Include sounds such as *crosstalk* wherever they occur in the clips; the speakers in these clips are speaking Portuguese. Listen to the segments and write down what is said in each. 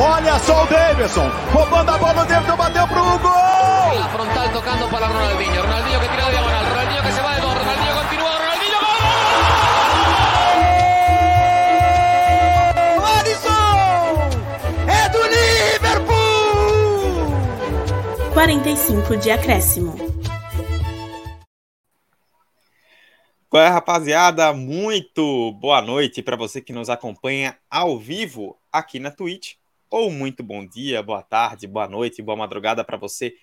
Olha só o Davidson, roubando a bola, o Davidson bateu pro gol! La frontal tocando para Ronaldinho, Ronaldinho que tira de diagonal, Ronaldinho que se va de dos, Ronaldinho continúa, Ronaldinho gol! Alisson! É do Liverpool! 45 de acréscimo. Qual é, rapaziada? Muito boa noite para você que nos acompanha ao vivo aqui na Twitch. Ou muito bom dia, boa tarde, boa noite, boa madrugada para você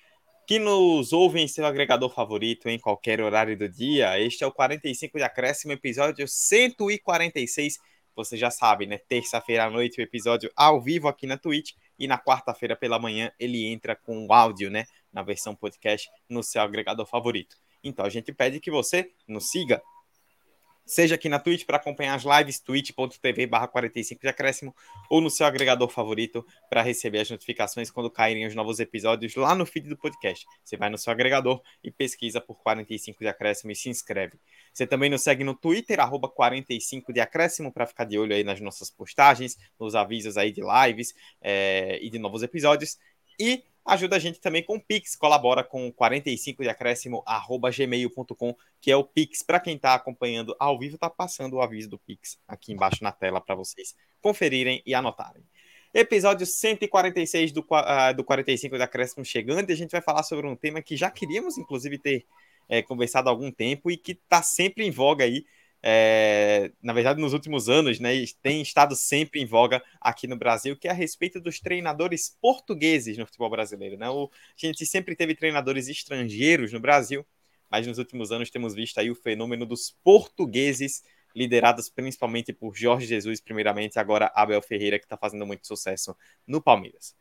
que nos ouve em seu agregador favorito em qualquer horário do dia. Este é o 45 de acréscimo, episódio 146. Você já sabe, né? Terça-feira à noite o episódio ao vivo aqui na Twitch e na quarta-feira pela manhã ele entra com o áudio, né? Na versão podcast no seu agregador favorito. Então a gente pede que você nos siga seja aqui na Twitch para acompanhar as lives, twitch.tv barra 45 de acréscimo, ou no seu agregador favorito para receber as notificações quando caírem os novos episódios lá no feed do podcast. Você vai no seu agregador e pesquisa por 45 de acréscimo e se inscreve. Você também nos segue no Twitter, arroba 45 de acréscimo, para ficar de olho aí nas nossas postagens, nos avisos aí de lives é, e de novos episódios. E ajuda a gente também com o Pix, colabora com 45 de acréscimo arroba gmail.com, que é o Pix. Para quem está acompanhando ao vivo, está passando o aviso do Pix aqui embaixo na tela para vocês conferirem e anotarem. Episódio 146 do, uh, do 45 de acréscimo chegando, e a gente vai falar sobre um tema que já queríamos, inclusive, ter é, conversado há algum tempo e que está sempre em voga aí, é, na verdade, nos últimos anos, né, tem estado sempre em voga aqui no Brasil, que é a respeito dos treinadores portugueses no futebol brasileiro. Né? O, a gente sempre teve treinadores estrangeiros no Brasil, mas nos últimos anos temos visto aí o fenômeno dos portugueses, liderados principalmente por Jorge Jesus, primeiramente, agora Abel Ferreira, que está fazendo muito sucesso no Palmeiras.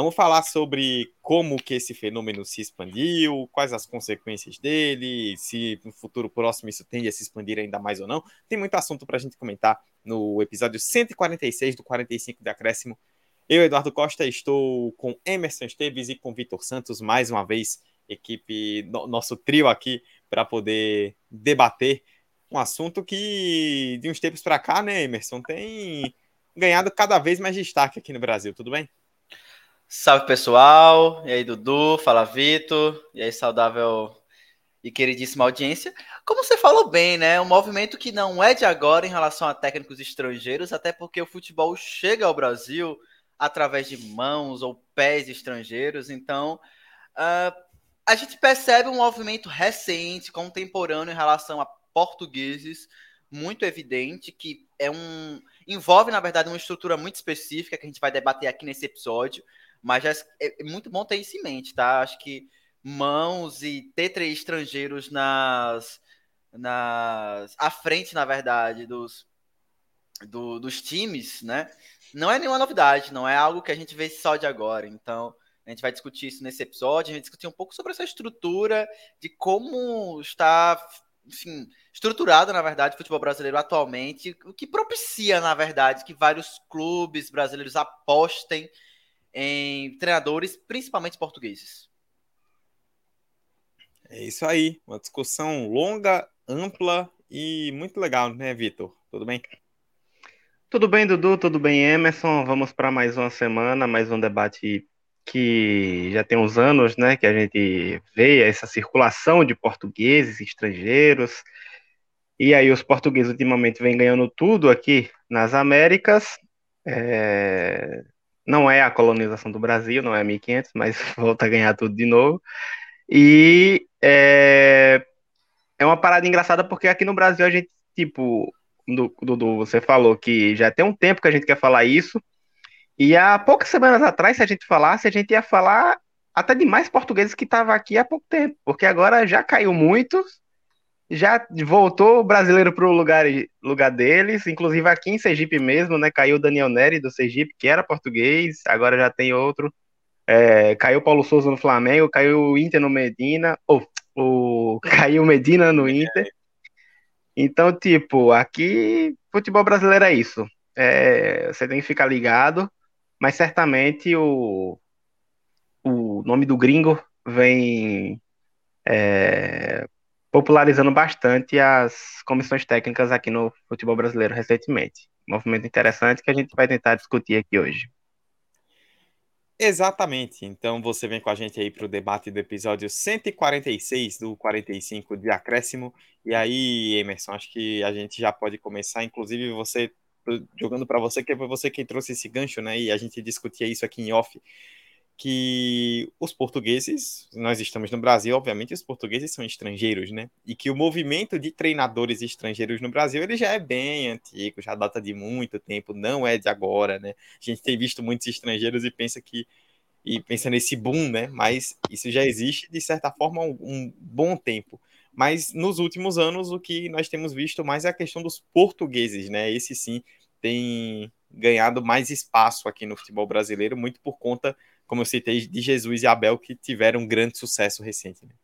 Vamos falar sobre como que esse fenômeno se expandiu, quais as consequências dele, se no futuro próximo isso tende a se expandir ainda mais ou não. Tem muito assunto para a gente comentar no episódio 146 do 45 de Acréscimo. Eu, Eduardo Costa, estou com Emerson Esteves e com Vitor Santos, mais uma vez, equipe, no, nosso trio aqui, para poder debater um assunto que, de uns tempos para cá, né, Emerson, tem ganhado cada vez mais destaque aqui no Brasil, tudo bem? Salve pessoal, e aí Dudu, fala Vitor, e aí saudável e queridíssima audiência. Como você falou bem, né? Um movimento que não é de agora em relação a técnicos estrangeiros, até porque o futebol chega ao Brasil através de mãos ou pés estrangeiros, então uh, a gente percebe um movimento recente, contemporâneo em relação a portugueses, muito evidente, que é um. envolve, na verdade, uma estrutura muito específica que a gente vai debater aqui nesse episódio mas já é, é muito bom ter isso em mente, tá? Acho que mãos e ter três estrangeiros nas, nas à frente, na verdade, dos, do, dos times, né? Não é nenhuma novidade, não é algo que a gente vê só de agora. Então, a gente vai discutir isso nesse episódio, a gente discutir um pouco sobre essa estrutura de como está, enfim, estruturado, na verdade, o futebol brasileiro atualmente, o que propicia, na verdade, que vários clubes brasileiros apostem em treinadores, principalmente portugueses. É isso aí, uma discussão longa, ampla e muito legal, né, Vitor? Tudo bem? Tudo bem, Dudu, tudo bem, Emerson. Vamos para mais uma semana, mais um debate que já tem uns anos, né, que a gente vê essa circulação de portugueses, estrangeiros. E aí os portugueses ultimamente vêm ganhando tudo aqui nas Américas. É, não é a colonização do Brasil, não é 1500, mas *laughs* volta a ganhar tudo de novo. E é, é uma parada engraçada porque aqui no Brasil a gente, tipo, Dudu, você falou que já tem um tempo que a gente quer falar isso. E há poucas semanas atrás, se a gente falasse, a gente ia falar até de mais portugueses que estavam aqui há pouco tempo, porque agora já caiu muitos já voltou o brasileiro para o lugar, lugar deles, inclusive aqui em Sergipe mesmo, né? Caiu o Daniel Neri do Sergipe, que era português, agora já tem outro. É, caiu o Paulo Souza no Flamengo, caiu o Inter no Medina, ou o, *laughs* caiu o Medina no Inter. Então, tipo, aqui futebol brasileiro é isso. É, você tem que ficar ligado, mas certamente o, o nome do gringo vem é, popularizando bastante as comissões técnicas aqui no futebol brasileiro recentemente. Um movimento interessante que a gente vai tentar discutir aqui hoje. Exatamente. Então você vem com a gente aí para o debate do episódio 146 do 45 de acréscimo. E aí, Emerson, acho que a gente já pode começar. Inclusive, você jogando para você, que foi você quem trouxe esse gancho, né? E a gente discutia isso aqui em off que os portugueses, nós estamos no Brasil, obviamente os portugueses são estrangeiros, né? E que o movimento de treinadores estrangeiros no Brasil, ele já é bem antigo, já data de muito tempo, não é de agora, né? A gente tem visto muitos estrangeiros e pensa que e pensa nesse boom, né? Mas isso já existe de certa forma um, um bom tempo. Mas nos últimos anos o que nós temos visto mais é a questão dos portugueses, né? Esse sim tem ganhado mais espaço aqui no futebol brasileiro, muito por conta como eu citei, de Jesus e Abel, que tiveram um grande sucesso recente. Né?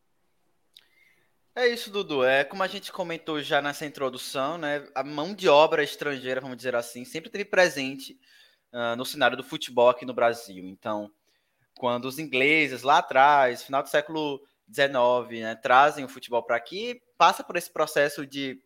É isso, Dudu. É como a gente comentou já nessa introdução, né? A mão de obra estrangeira, vamos dizer assim, sempre teve presente uh, no cenário do futebol aqui no Brasil. Então, quando os ingleses lá atrás, final do século XIX, né, trazem o futebol para aqui, passa por esse processo de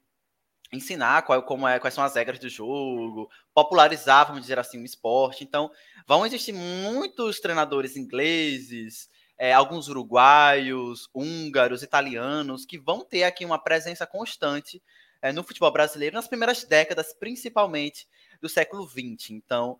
ensinar qual, como é, quais são as regras do jogo, popularizar, vamos dizer assim, o esporte. Então, vão existir muitos treinadores ingleses, é, alguns uruguaios, húngaros, italianos, que vão ter aqui uma presença constante é, no futebol brasileiro nas primeiras décadas, principalmente do século XX. Então,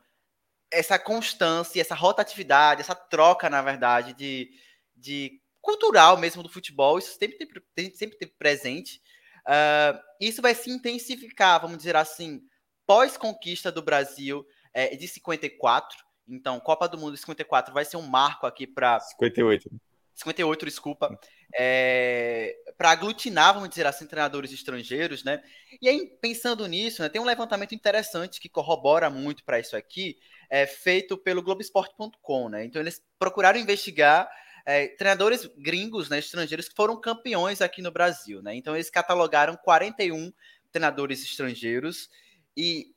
essa constância, essa rotatividade, essa troca, na verdade, de, de cultural mesmo do futebol, isso sempre tem, sempre teve presente Uh, isso vai se intensificar, vamos dizer assim, pós-conquista do Brasil é, de 54. Então, Copa do Mundo de 54 vai ser um marco aqui para. 58. 58, desculpa. É, para aglutinar, vamos dizer assim, treinadores estrangeiros, né? E aí, pensando nisso, né, tem um levantamento interessante que corrobora muito para isso aqui, é, feito pelo Globoesporte.com, né? Então, eles procuraram investigar é, treinadores gringos, né, estrangeiros, que foram campeões aqui no Brasil. Né? Então, eles catalogaram 41 treinadores estrangeiros e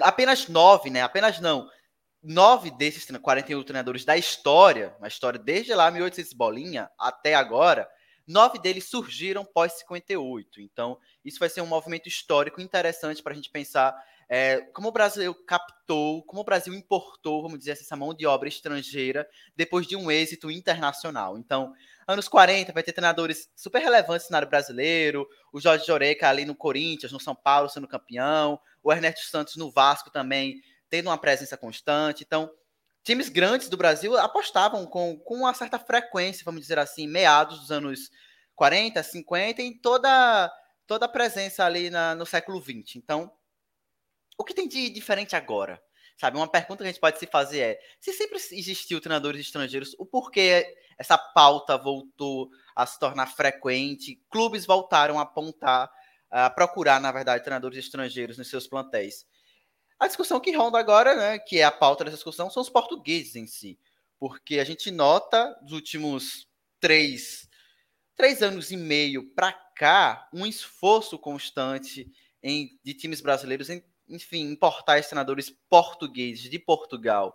apenas nove, né? Apenas não. Nove desses 41 treinadores da história, na história desde lá, 1800 bolinha, até agora, nove deles surgiram pós 58. Então, isso vai ser um movimento histórico interessante para a gente pensar é, como o Brasil captou, como o Brasil importou, vamos dizer assim, essa mão de obra estrangeira depois de um êxito internacional. Então, anos 40 vai ter treinadores super relevantes no cenário brasileiro, o Jorge Joreca ali no Corinthians, no São Paulo sendo campeão, o Ernesto Santos no Vasco também tendo uma presença constante. Então, times grandes do Brasil apostavam com, com uma certa frequência, vamos dizer assim, meados dos anos 40, 50, em toda, toda a presença ali na, no século 20. Então, o que tem de diferente agora? Sabe, uma pergunta que a gente pode se fazer é: se sempre existiu treinadores estrangeiros, o porquê essa pauta voltou a se tornar frequente? Clubes voltaram a apontar, a procurar, na verdade, treinadores estrangeiros nos seus plantéis. A discussão que ronda agora, né, que é a pauta dessa discussão, são os portugueses em si. Porque a gente nota, nos últimos três, três anos e meio para cá, um esforço constante em, de times brasileiros em enfim, importar treinadores portugueses de Portugal.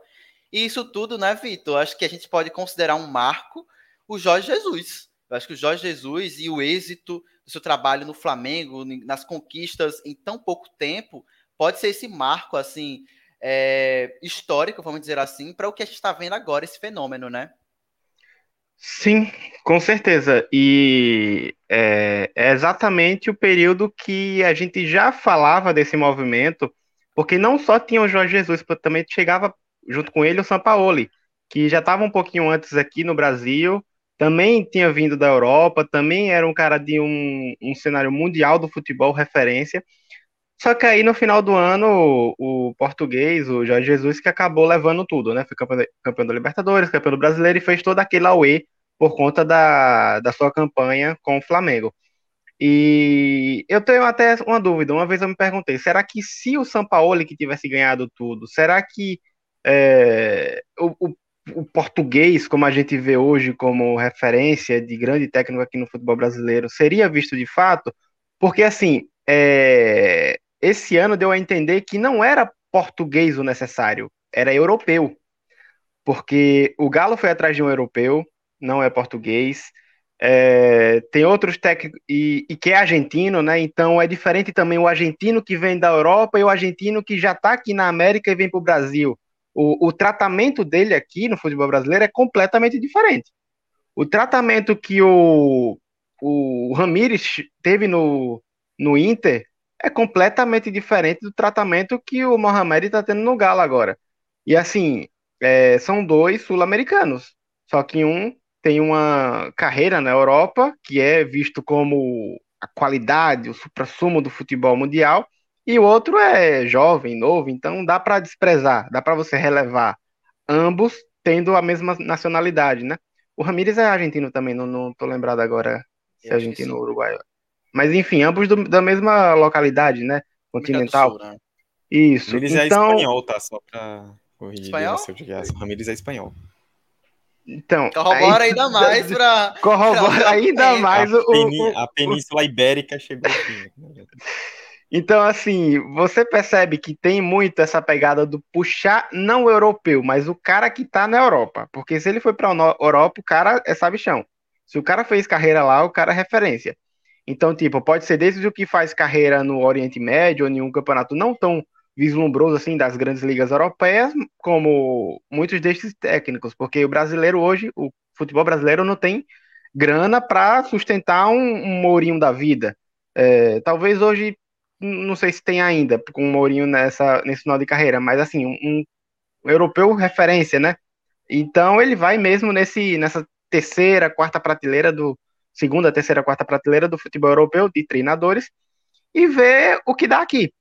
E isso tudo, né, Vitor? Acho que a gente pode considerar um marco o Jorge Jesus. Eu acho que o Jorge Jesus e o êxito do seu trabalho no Flamengo, nas conquistas em tão pouco tempo, pode ser esse marco, assim, é, histórico, vamos dizer assim, para o que a gente está vendo agora, esse fenômeno, né? Sim, com certeza. E é, é, exatamente o período que a gente já falava desse movimento, porque não só tinha o Jorge Jesus, também chegava junto com ele o Sampaoli, que já estava um pouquinho antes aqui no Brasil, também tinha vindo da Europa, também era um cara de um, um cenário mundial do futebol, referência. Só que aí no final do ano, o, o português, o Jorge Jesus, que acabou levando tudo, né? Foi campeão, campeão da Libertadores, campeão do Brasileiro e fez todo aquele auê por conta da, da sua campanha com o Flamengo. E eu tenho até uma dúvida. Uma vez eu me perguntei: será que se o Sampaoli que tivesse ganhado tudo, será que é, o, o, o, português, como a gente vê hoje como referência de grande técnico aqui no futebol brasileiro, seria visto de fato? Porque assim, é, esse ano deu a entender que não era português o necessário, era europeu. Porque o Galo foi atrás de um europeu, não é português. É, tem outros técnicos, e, e, que é argentino, né? Então é diferente também o argentino que vem da Europa e o argentino que já está aqui na América e vem para o Brasil. O, tratamento dele aqui no futebol brasileiro é completamente diferente. O tratamento que o, o Ramires teve no, no Inter é completamente diferente do tratamento que o Mohamed está tendo no Galo agora. E assim, é, são dois sul-americanos. Só que um tem uma carreira na Europa, que é visto como a qualidade, o supra-sumo do futebol mundial, e o outro é jovem, novo, então dá para desprezar, dá para você relevar ambos tendo a mesma nacionalidade, né? O Ramírez é argentino também, não, não tô lembrado agora se é argentino ou uruguaio. Mas enfim, ambos do, da mesma localidade, né? Continental. Sul, né? Isso. Ramírez é então... é espanhol, tá? Só pra corrigir. Espanhol? Ramírez é espanhol. Então, corrobora aí, ainda mais para. *laughs* Corrobora pra... ainda mais a, o, peni, a Península Ibérica chegou aqui. Então, assim, você percebe que tem muito essa pegada do puxar não europeu, mas o cara que tá na Europa. Porque se ele foi pra Europa, o cara é sabichão. Se o cara fez carreira lá, o cara é referência. Então, tipo, pode ser desde o que faz carreira no Oriente Médio ou em um campeonato não tão vislumbroso assim das grandes ligas europeias, como muitos desses técnicos, porque o brasileiro hoje, o futebol brasileiro não tem grana para sustentar um, um Mourinho da vida. É, talvez hoje, não sei se tem ainda, com Mourinho nessa, nesse final de carreira, mas assim, um, um europeu referência, né? Então ele vai mesmo nesse, nessa terceira, quarta prateleira do segunda, terceira, quarta prateleira do futebol europeu de treinadores e vê o que dá aqui.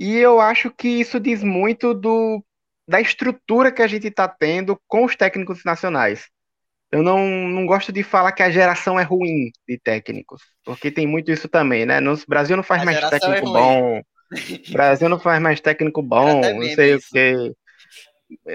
E eu acho que isso diz muito do, da estrutura que a gente está tendo com os técnicos nacionais. Eu não, não gosto de falar que a geração é ruim de técnicos, porque tem muito isso também, né? No Brasil não faz a mais técnico é bom. *laughs* Brasil não faz mais técnico bom, não sei isso. o quê.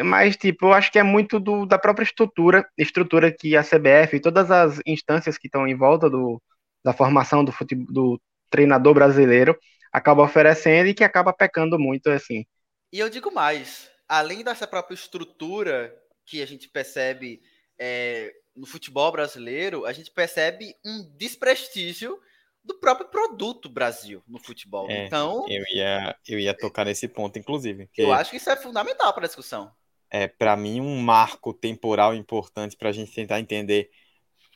Mas, tipo, eu acho que é muito do, da própria estrutura, estrutura que a CBF e todas as instâncias que estão em volta do, da formação do, futebol, do treinador brasileiro acaba oferecendo e que acaba pecando muito, assim. E eu digo mais, além dessa própria estrutura que a gente percebe é, no futebol brasileiro, a gente percebe um desprestígio do próprio produto Brasil no futebol. É, então, eu ia, eu ia tocar nesse ponto, inclusive. Eu acho que isso é fundamental para a discussão. É, para mim, um marco temporal importante para a gente tentar entender.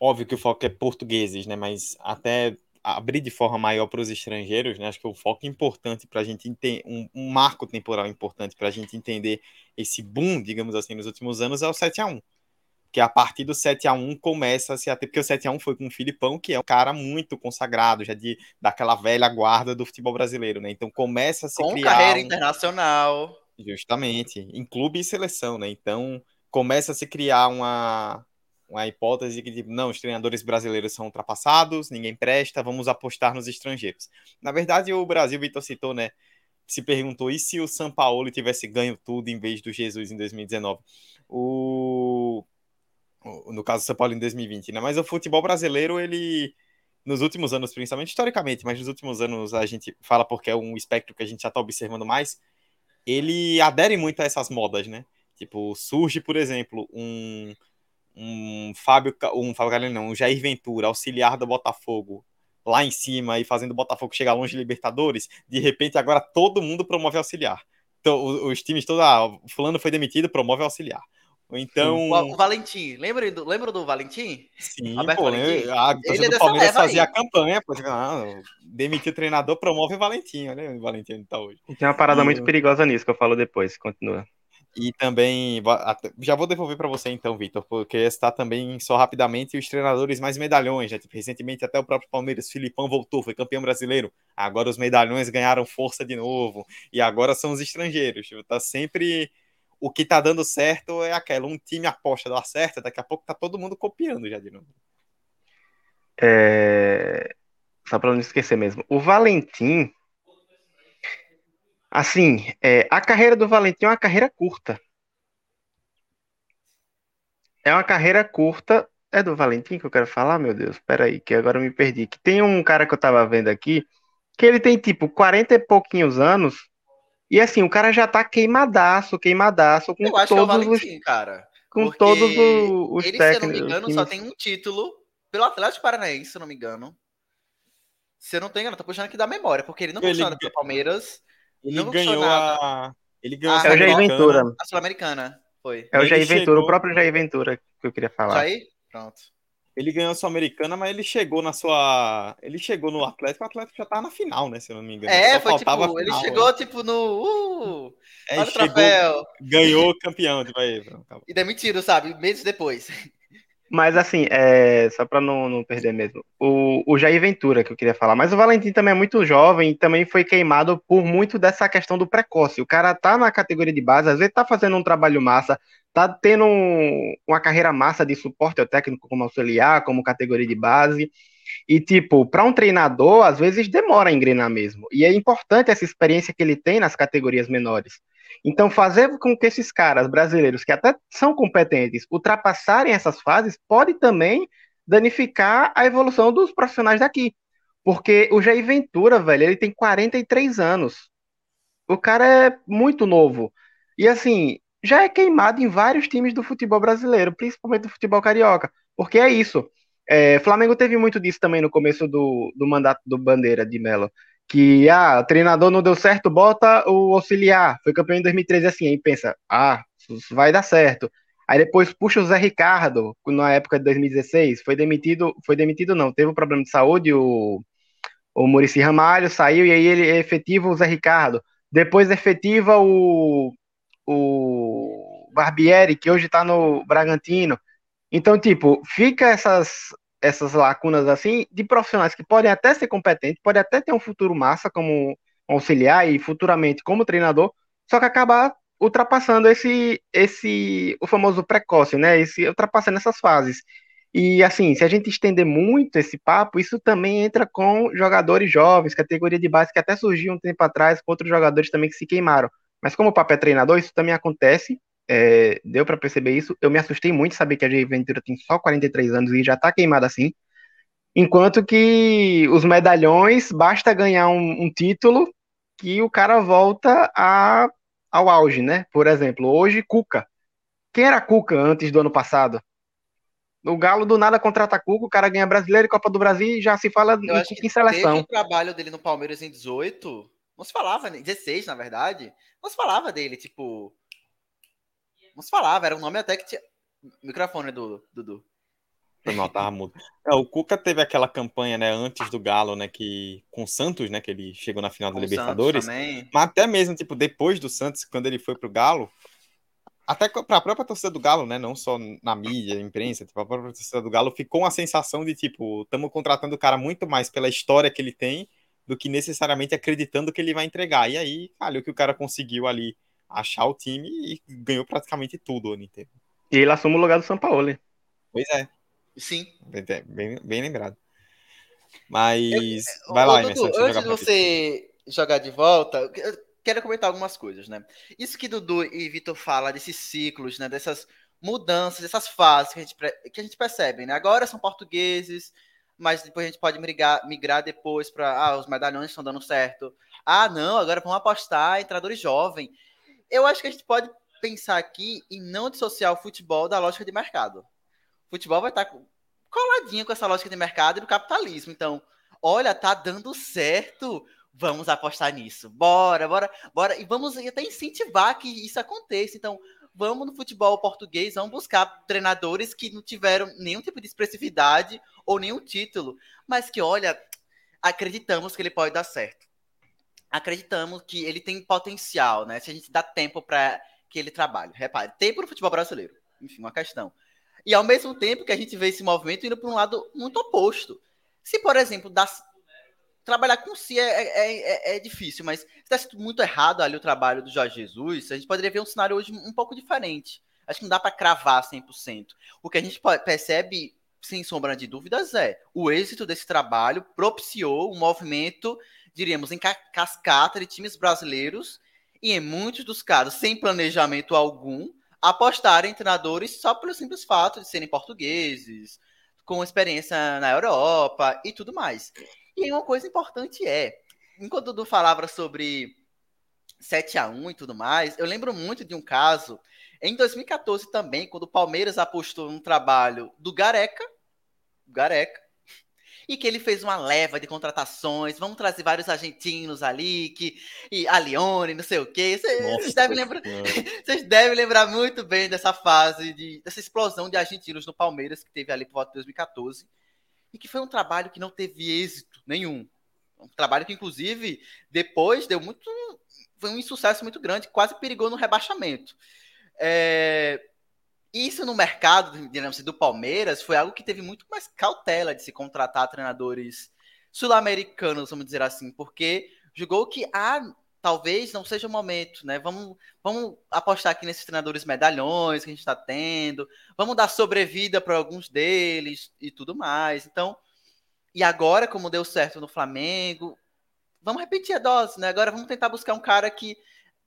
Óbvio que o foco é portugueses, né? Mas até abrir de forma maior para os estrangeiros, né? Acho que o foco importante para a gente entender, um, um, marco temporal importante para a gente entender esse boom, digamos assim, nos últimos anos é o 7 a 1 que a partir do 7 a 1 começa a se até porque o 7 a 1 foi com o Filipão, que é um cara muito consagrado, já de daquela velha guarda do futebol brasileiro, né? Então começa a se com criar carreira um... internacional. Justamente, em clube e seleção, né? Então começa a se criar uma uma hipótese que, tipo, não, os treinadores brasileiros são ultrapassados, ninguém presta, vamos apostar nos estrangeiros. Na verdade, o Brasil, Vitor citou, né? Se perguntou, e se o São Paulo tivesse ganho tudo em vez do Jesus em 2019? O... No caso do São Paulo em 2020, né? Mas o futebol brasileiro, ele nos últimos anos, principalmente historicamente, mas nos últimos anos a gente fala porque é um espectro que a gente já está observando mais, ele adere muito a essas modas, né? Tipo, surge, por exemplo, um, um Fábio, um Fábio Galeno, não, um Jair Ventura, auxiliar do Botafogo, lá em cima e fazendo o Botafogo chegar longe de Libertadores, de repente agora todo mundo promove auxiliar. Então, os, times todos, ah, fulano foi demitido, promove auxiliar. Então. O, o Valentim, lembra do, lembra do Valentim? Sim, pô, Valentim? a torcida é do Palmeiras fazia a campanha, pô, ah, demitir o treinador, promove o Valentim, olha o Valentim onde tá hoje. Tem uma parada e, muito perigosa nisso que eu falo depois, continua. E também, já vou devolver para você então, Vitor, porque está também, só rapidamente, os treinadores mais medalhões. Né? Tipo, recentemente até o próprio Palmeiras, Filipão voltou, foi campeão brasileiro. Agora os medalhões ganharam força de novo. E agora são os estrangeiros. Tipo, tá sempre. O que tá dando certo é aquela, um time aposta dar certo, daqui a pouco tá todo mundo copiando já de novo. É... Só para não esquecer mesmo. O Valentim, Assim, é, a carreira do Valentim é uma carreira curta. É uma carreira curta. É do Valentim que eu quero falar, meu Deus? Peraí, que agora eu me perdi. Que tem um cara que eu tava vendo aqui, que ele tem tipo 40 e pouquinhos anos, e assim, o cara já tá queimadaço, queimadaço, com eu acho todos que é o Valentim, os, cara. Com todos os, os ele, técnicos. se eu não me engano, só tem um título pelo Atlético Paranaense, se eu não me engano. Se eu não tenho engano, tô puxando aqui da memória, porque ele não ele... funciona pelo Palmeiras. Ele ganhou a. Ele ganhou Ah, a É o Jair Sul-Americana. Ventura. A Sul-Americana. Foi. É o Jair Ventura, chegou- o próprio Jair Ventura que eu queria falar. Jair? Pronto. Ele ganhou a Sul-Americana, mas ele chegou na sua. Ele chegou no Atlético, o Atlético já tava na final, né? Se eu não me engano. É, Só foi faltava tipo, a ele final, chegou né? tipo no. Uh, É, olha o troféu. ganhou campeão. Tipo, aí, pronto. E demitiram, sabe? Meses depois. Mas assim, é, só pra não, não perder mesmo, o, o Jair Ventura que eu queria falar, mas o Valentim também é muito jovem e também foi queimado por muito dessa questão do precoce. O cara tá na categoria de base, às vezes tá fazendo um trabalho massa, tá tendo um- uma carreira massa de suporte ao técnico como auxiliar, como categoria de base. E, tipo, para um treinador, às vezes demora a engrenar mesmo. E é importante essa experiência que ele tem nas categorias menores. Então, fazer com que esses caras brasileiros, que até são competentes, ultrapassarem essas fases, pode também danificar a evolução dos profissionais daqui. Porque o Jair Ventura, velho, ele tem 43 anos. O cara é muito novo. E, assim, já é queimado em vários times do futebol brasileiro, principalmente do futebol carioca. Porque é isso. É, Flamengo teve muito disso também no começo do, do mandato do Bandeira de Mello. Que, ah, o treinador não deu certo, bota o auxiliar. Foi campeão em 2013 assim. Aí pensa, ah, vai dar certo. Aí depois puxa o Zé Ricardo, na época de 2016. Foi demitido, foi demitido não, teve um problema de saúde, o, o Murici Ramalho saiu e aí ele efetiva o Zé Ricardo. Depois efetiva o, o Barbieri, que hoje tá no Bragantino. Então, tipo, fica essas, essas lacunas assim de profissionais que podem até ser competentes, podem até ter um futuro massa como auxiliar e futuramente como treinador, só que acabar ultrapassando esse esse o famoso precoce, né? Esse ultrapassando essas fases. E assim, se a gente estender muito esse papo, isso também entra com jogadores jovens, categoria de base que até surgiu um tempo atrás, com outros jogadores também que se queimaram. Mas como o papo é treinador, isso também acontece. É, deu para perceber isso. Eu me assustei muito saber que a Jair Ventura tem só 43 anos e já tá queimado assim. Enquanto que os medalhões, basta ganhar um, um título que o cara volta a, ao auge, né? Por exemplo, hoje, Cuca. Quem era Cuca antes do ano passado? O Galo do nada contrata Cuca, o cara ganha brasileiro e Copa do Brasil e já se fala Eu em acho que em seleção. desde o trabalho dele no Palmeiras em 18, não se falava, né? 16, na verdade, não se falava dele, tipo. Não se falava, era um nome até que tinha. Microfone do Dudu. Foi mal, tava mudo. É, o Cuca teve aquela campanha, né, antes do Galo, né, que com o Santos, né, que ele chegou na final da Com o Santos Libertadores. Mas até mesmo, tipo, depois do Santos, quando ele foi pro Galo, até para a própria torcida do Galo, né, não só na mídia, imprensa, tipo, a própria torcida do Galo ficou uma sensação de, tipo, estamos contratando o cara muito mais pela história que ele tem do que necessariamente acreditando que ele vai entregar. E aí, calhou que o cara conseguiu ali achar o time e ganhou praticamente tudo o ano inteiro. E ele assume o lugar do São Paulo. Pois é, Sim. bem, bem, bem lembrado. Mas, vai lá, Ô, Emerson, Dudu, eu antes de você jogar de volta, eu quero comentar algumas coisas, né? Isso que Dudu e Vitor falam desses ciclos, né? Dessas mudanças, dessas fases que a gente, que a gente percebe, né? Agora são portugueses, mas depois a gente pode migrar, migrar depois para ah, os medalhões estão dando certo. Ah, não, agora vamos apostar em treinadores jovens. Eu acho que a gente pode pensar aqui em não dissociar o futebol da lógica de mercado. O futebol vai estar coladinho com essa lógica de mercado e do capitalismo. Então, olha, tá dando certo. Vamos apostar nisso. Bora, bora, bora. E vamos até incentivar que isso aconteça. Então, vamos no futebol português, vamos buscar treinadores que não tiveram nenhum tipo de expressividade ou nenhum título, mas que, olha, acreditamos que ele pode dar certo. Acreditamos que ele tem potencial, né? Se a gente dá tempo para que ele trabalhe. Repare, tempo no futebol brasileiro. Enfim, uma questão. E ao mesmo tempo que a gente vê esse movimento indo para um lado muito oposto. Se, por exemplo, dá, trabalhar com si é, é, é, é difícil, mas se desse muito errado ali o trabalho do Jorge Jesus, a gente poderia ver um cenário hoje um pouco diferente. Acho que não dá para cravar 100%. O que a gente percebe, sem sombra de dúvidas, é o êxito desse trabalho propiciou um movimento, diríamos, em cascata de times brasileiros e, em muitos dos casos, sem planejamento algum, apostarem em treinadores só pelo simples fato de serem portugueses, com experiência na Europa e tudo mais. E uma coisa importante é, enquanto o Dudu falava sobre 7 a 1 e tudo mais, eu lembro muito de um caso em 2014 também, quando o Palmeiras apostou no trabalho do Gareca, Gareca, e que ele fez uma leva de contratações, vamos trazer vários argentinos ali, que, e a Lione, não sei o quê. Vocês devem, lembrar, vocês *laughs* devem lembrar muito bem dessa fase, de, dessa explosão de argentinos no Palmeiras que teve ali por volta de 2014, e que foi um trabalho que não teve êxito nenhum. Um trabalho que, inclusive, depois deu muito. Foi um insucesso muito grande, quase perigou no rebaixamento. É, isso no mercado digamos do Palmeiras foi algo que teve muito mais cautela de se contratar treinadores sul-americanos, vamos dizer assim, porque julgou que ah, talvez não seja o momento, né? Vamos, vamos apostar aqui nesses treinadores medalhões que a gente está tendo, vamos dar sobrevida para alguns deles e tudo mais. Então, e agora, como deu certo no Flamengo, vamos repetir a dose, né? Agora vamos tentar buscar um cara que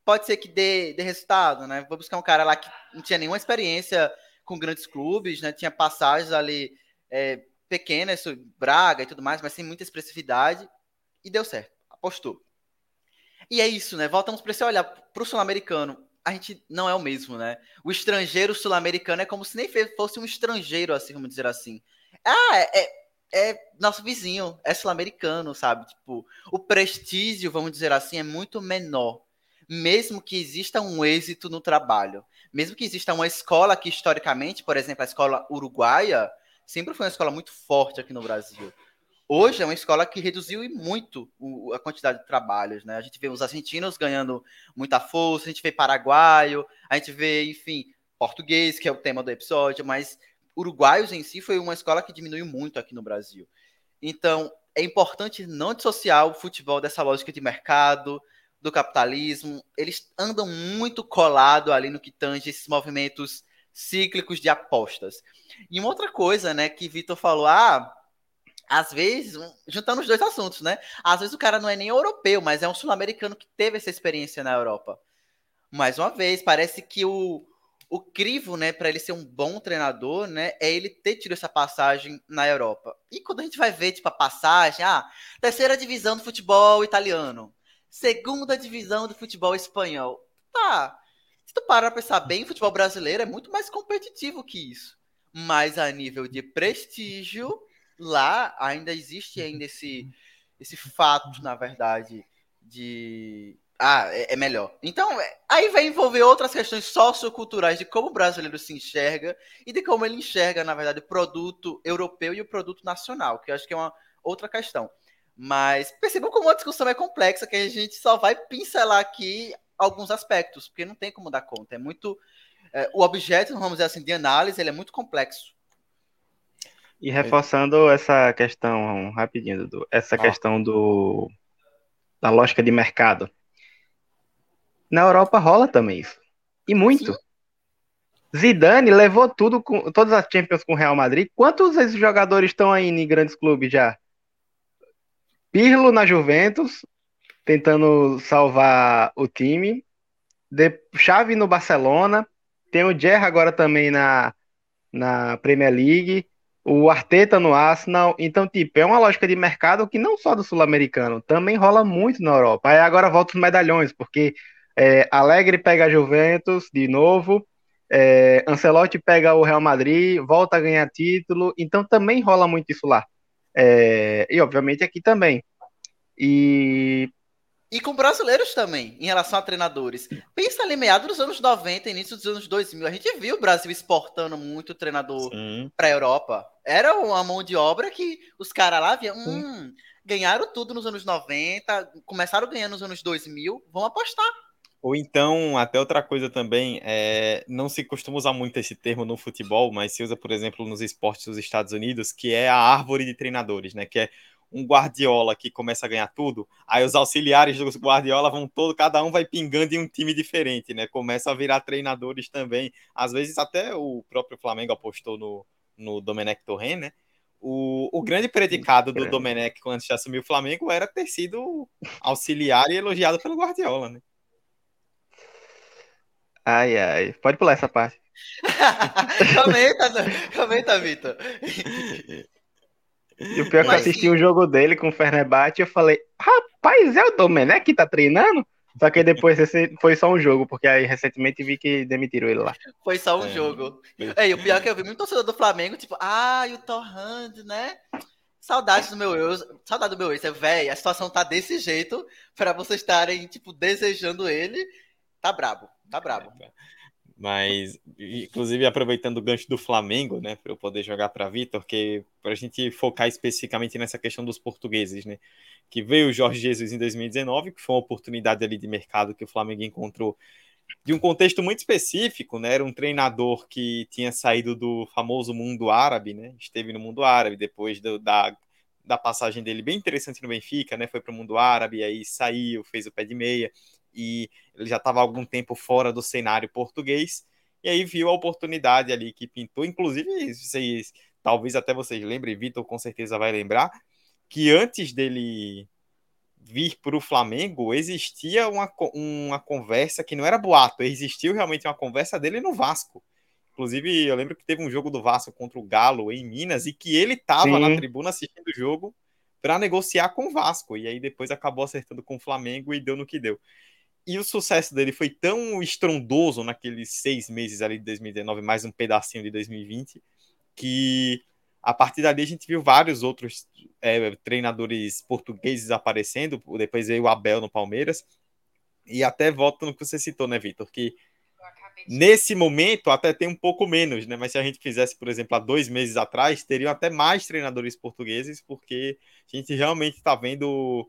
pode ser que dê, dê resultado, né? Vou buscar um cara lá que não tinha nenhuma experiência com grandes clubes, né? Tinha passagens ali é, pequenas, Braga e tudo mais, mas sem muita expressividade. E deu certo, apostou. E é isso, né? Voltamos para esse olhar para o sul-americano. A gente não é o mesmo, né? O estrangeiro sul-americano é como se nem fosse um estrangeiro, assim, vamos dizer assim. Ah, é, é é nosso vizinho, é sul-americano, sabe? Tipo, o prestígio, vamos dizer assim, é muito menor mesmo que exista um êxito no trabalho, mesmo que exista uma escola que historicamente, por exemplo, a escola uruguaia, sempre foi uma escola muito forte aqui no Brasil. Hoje é uma escola que reduziu muito a quantidade de trabalhos, né? A gente vê os argentinos ganhando muita força, a gente vê paraguaio, a gente vê, enfim, português, que é o tema do episódio, mas uruguaios em si foi uma escola que diminuiu muito aqui no Brasil. Então, é importante não dissociar o futebol dessa lógica de mercado, do capitalismo, eles andam muito colado ali no que tange esses movimentos cíclicos de apostas. E uma outra coisa, né, que Vitor falou, ah, às vezes, juntando os dois assuntos, né? Às vezes o cara não é nem europeu, mas é um sul-americano que teve essa experiência na Europa. Mais uma vez, parece que o, o crivo, né, para ele ser um bom treinador, né, é ele ter tido essa passagem na Europa. E quando a gente vai ver, tipo, a passagem, ah, terceira divisão do futebol italiano, segunda divisão do futebol espanhol. Tá. Se tu parar pra pensar bem, o futebol brasileiro é muito mais competitivo que isso. Mas a nível de prestígio, lá ainda existe ainda esse, esse fato, na verdade, de. Ah, é, é melhor. Então, é, aí vai envolver outras questões socioculturais de como o brasileiro se enxerga e de como ele enxerga, na verdade, o produto europeu e o produto nacional, que eu acho que é uma outra questão. Mas percebam como a discussão é complexa, que a gente só vai pincelar aqui alguns aspectos, porque não tem como dar conta. É muito. É, o objeto, vamos dizer assim, de análise, ele é muito complexo. E reforçando essa questão, rapidinho, Dudu, essa ah. questão do da lógica de mercado. Na Europa rola também isso. E muito. Sim. Zidane levou tudo com todas as Champions com o Real Madrid. Quantos esses jogadores estão aí em grandes clubes já? Pirlo na Juventus, tentando salvar o time. De, Chave no Barcelona. Tem o Gerra agora também na, na Premier League. O Arteta no Arsenal. Então, tipo, é uma lógica de mercado que não só do sul-americano, também rola muito na Europa. Aí agora volta os medalhões, porque é, Alegre pega a Juventus de novo. É, Ancelotti pega o Real Madrid, volta a ganhar título, então também rola muito isso lá. É, e obviamente aqui também. E. E com brasileiros também, em relação a treinadores. Pensa ali, meados dos anos 90, início dos anos 2000, a gente viu o Brasil exportando muito treinador para a Europa. Era uma mão de obra que os caras lá viam, hum, ganharam tudo nos anos 90, começaram ganhando nos anos 2000, vamos apostar. Ou então, até outra coisa também, é, não se costuma usar muito esse termo no futebol, mas se usa, por exemplo, nos esportes dos Estados Unidos, que é a árvore de treinadores, né? Que é um Guardiola que começa a ganhar tudo, aí os auxiliares do Guardiola vão todo, cada um vai pingando em um time diferente, né? Começa a virar treinadores também. Às vezes até o próprio Flamengo apostou no, no Domenech Torren, né? O, o grande predicado do Domenech quando assumiu o Flamengo era ter sido auxiliar e elogiado pelo Guardiola, né? Ai, ai. Pode pular essa parte. *laughs* comenta, comenta, Vitor. E o pior é que eu assisti o jogo dele com o Fenerbahçe, eu falei, rapaz, é o Domenech que tá treinando? Só que depois foi só um jogo, porque aí recentemente vi que demitiram ele lá. Foi só um é. jogo. É, e o pior é que eu vi muito torcedor do Flamengo, tipo, ah, e o Torrand, né? Saudades do meu eu. Saudade do meu ex. É, velho, a situação tá desse jeito para vocês estarem, tipo, desejando ele. Tá brabo, tá brabo. Mas, inclusive, aproveitando o gancho do Flamengo, né, para eu poder jogar para Vitor, que para a gente focar especificamente nessa questão dos portugueses, né, que veio o Jorge Jesus em 2019, que foi uma oportunidade ali de mercado que o Flamengo encontrou de um contexto muito específico, né, era um treinador que tinha saído do famoso mundo árabe, né, esteve no mundo árabe depois do, da, da passagem dele bem interessante no Benfica, né, foi para o mundo árabe, aí saiu, fez o pé de meia, e ele já estava algum tempo fora do cenário português, e aí viu a oportunidade ali que pintou, inclusive, vocês, talvez até vocês lembrem, Vitor com certeza vai lembrar, que antes dele vir para o Flamengo, existia uma, uma conversa que não era boato, existiu realmente uma conversa dele no Vasco. Inclusive, eu lembro que teve um jogo do Vasco contra o Galo em Minas e que ele estava na tribuna assistindo o jogo para negociar com o Vasco. E aí depois acabou acertando com o Flamengo e deu no que deu. E o sucesso dele foi tão estrondoso naqueles seis meses ali de 2019, mais um pedacinho de 2020, que a partir dali a gente viu vários outros é, treinadores portugueses aparecendo. Depois veio o Abel no Palmeiras. E até volta no que você citou, né, Vitor? Que nesse momento até tem um pouco menos, né? Mas se a gente fizesse, por exemplo, há dois meses atrás, teriam até mais treinadores portugueses, porque a gente realmente está vendo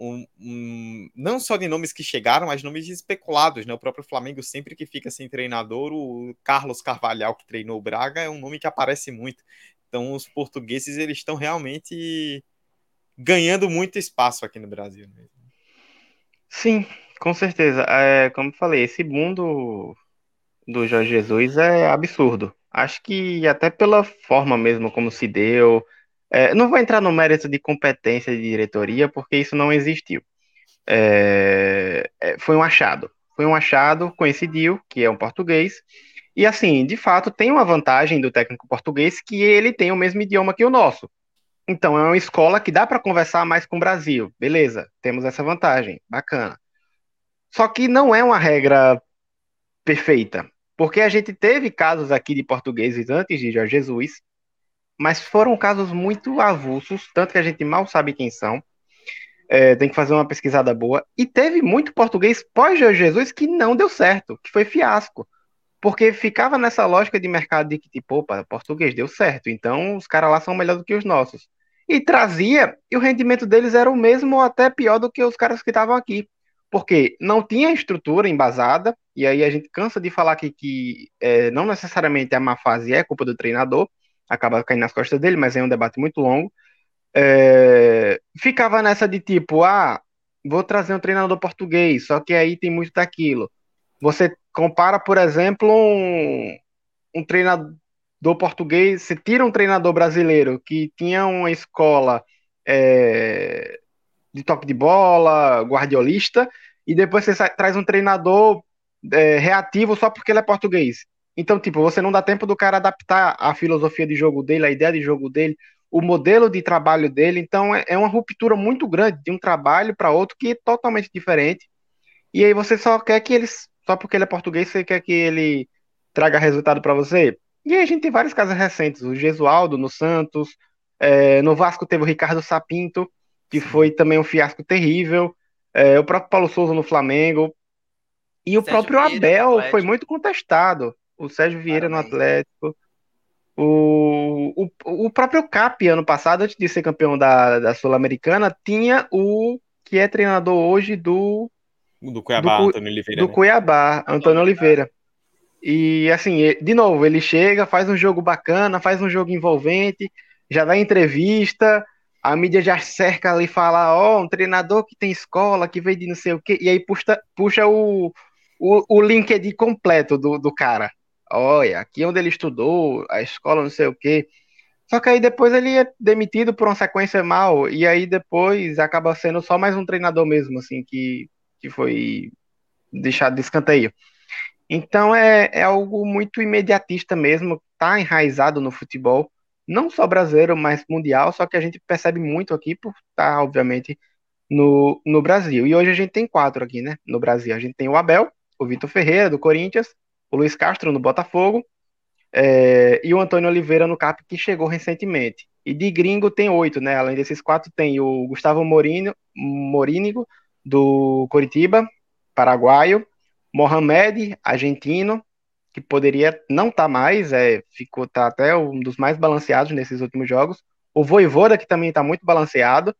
um, não só de nomes que chegaram, mas nomes especulados, né? O próprio Flamengo, sempre que fica sem treinador, o Carlos Carvalhal, que treinou o Braga, é um nome que aparece muito. Então, os portugueses, eles estão realmente ganhando muito espaço aqui no Brasil. Mesmo. Sim, com certeza. É, como falei, esse mundo do Jorge Jesus é absurdo. Acho que até pela forma mesmo como se deu, é, não vou entrar no mérito de competência de diretoria, porque isso não existiu. É, é, foi um achado. Foi um achado, coincidiu, que é um português. E assim, de fato, tem uma vantagem do técnico português que ele tem o mesmo idioma que o nosso. Então, é uma escola que dá para conversar mais com o Brasil. Beleza, temos essa vantagem. Bacana. Só que não é uma regra perfeita. Porque a gente teve casos aqui de portugueses antes de Jorge Jesus mas foram casos muito avulsos, tanto que a gente mal sabe quem são. É, tem que fazer uma pesquisada boa. E teve muito português pós-Jesus que não deu certo, que foi fiasco. Porque ficava nessa lógica de mercado de que, tipo, opa, português deu certo, então os caras lá são melhores do que os nossos. E trazia, e o rendimento deles era o mesmo ou até pior do que os caras que estavam aqui. Porque não tinha estrutura embasada, e aí a gente cansa de falar que, que é, não necessariamente a má fase é culpa do treinador, acaba caindo nas costas dele, mas é um debate muito longo. É, ficava nessa de tipo, ah, vou trazer um treinador português, só que aí tem muito daquilo. Você compara, por exemplo, um, um treinador português, você tira um treinador brasileiro que tinha uma escola é, de toque de bola, guardiolista, e depois você traz um treinador é, reativo só porque ele é português. Então, tipo, você não dá tempo do cara adaptar a filosofia de jogo dele, a ideia de jogo dele, o modelo de trabalho dele. Então, é, é uma ruptura muito grande de um trabalho para outro que é totalmente diferente. E aí você só quer que eles, só porque ele é português, você quer que ele traga resultado para você. E aí a gente tem vários casos recentes, o Gesualdo no Santos, é, no Vasco teve o Ricardo Sapinto, que foi também um fiasco terrível, é, o próprio Paulo Souza no Flamengo, e o Sérgio próprio Abel foi muito contestado o Sérgio Vieira Parabéns. no Atlético, o, o, o próprio Cap, ano passado, antes de ser campeão da, da Sul-Americana, tinha o que é treinador hoje do. Do Cuiabá, do, Antônio Oliveira. Do né? Cuiabá, Antônio Oliveira. E assim, de novo, ele chega, faz um jogo bacana, faz um jogo envolvente, já dá entrevista, a mídia já cerca ali e fala, ó, oh, um treinador que tem escola, que veio de não sei o quê, e aí puxa, puxa o, o, o LinkedIn completo do, do cara olha, aqui onde ele estudou, a escola não sei o quê. Só que aí depois ele é demitido por uma sequência mal, e aí depois acaba sendo só mais um treinador mesmo, assim, que, que foi deixado de escanteio. Então é, é algo muito imediatista mesmo, tá enraizado no futebol, não só brasileiro, mas mundial, só que a gente percebe muito aqui por estar, tá, obviamente, no, no Brasil. E hoje a gente tem quatro aqui, né, no Brasil. A gente tem o Abel, o Vitor Ferreira, do Corinthians, o Luiz Castro no Botafogo, É, e o Antônio Oliveira no CAP, que chegou recentemente. E de gringo tem oito, né? Além desses quatro, tem o Gustavo Morino, Morínigo, do Coritiba, paraguaio. Mohamed, argentino, que poderia não estar tá mais, é, ficou tá até um dos mais balanceados nesses últimos jogos. O Voivoda, que também está muito balanceado.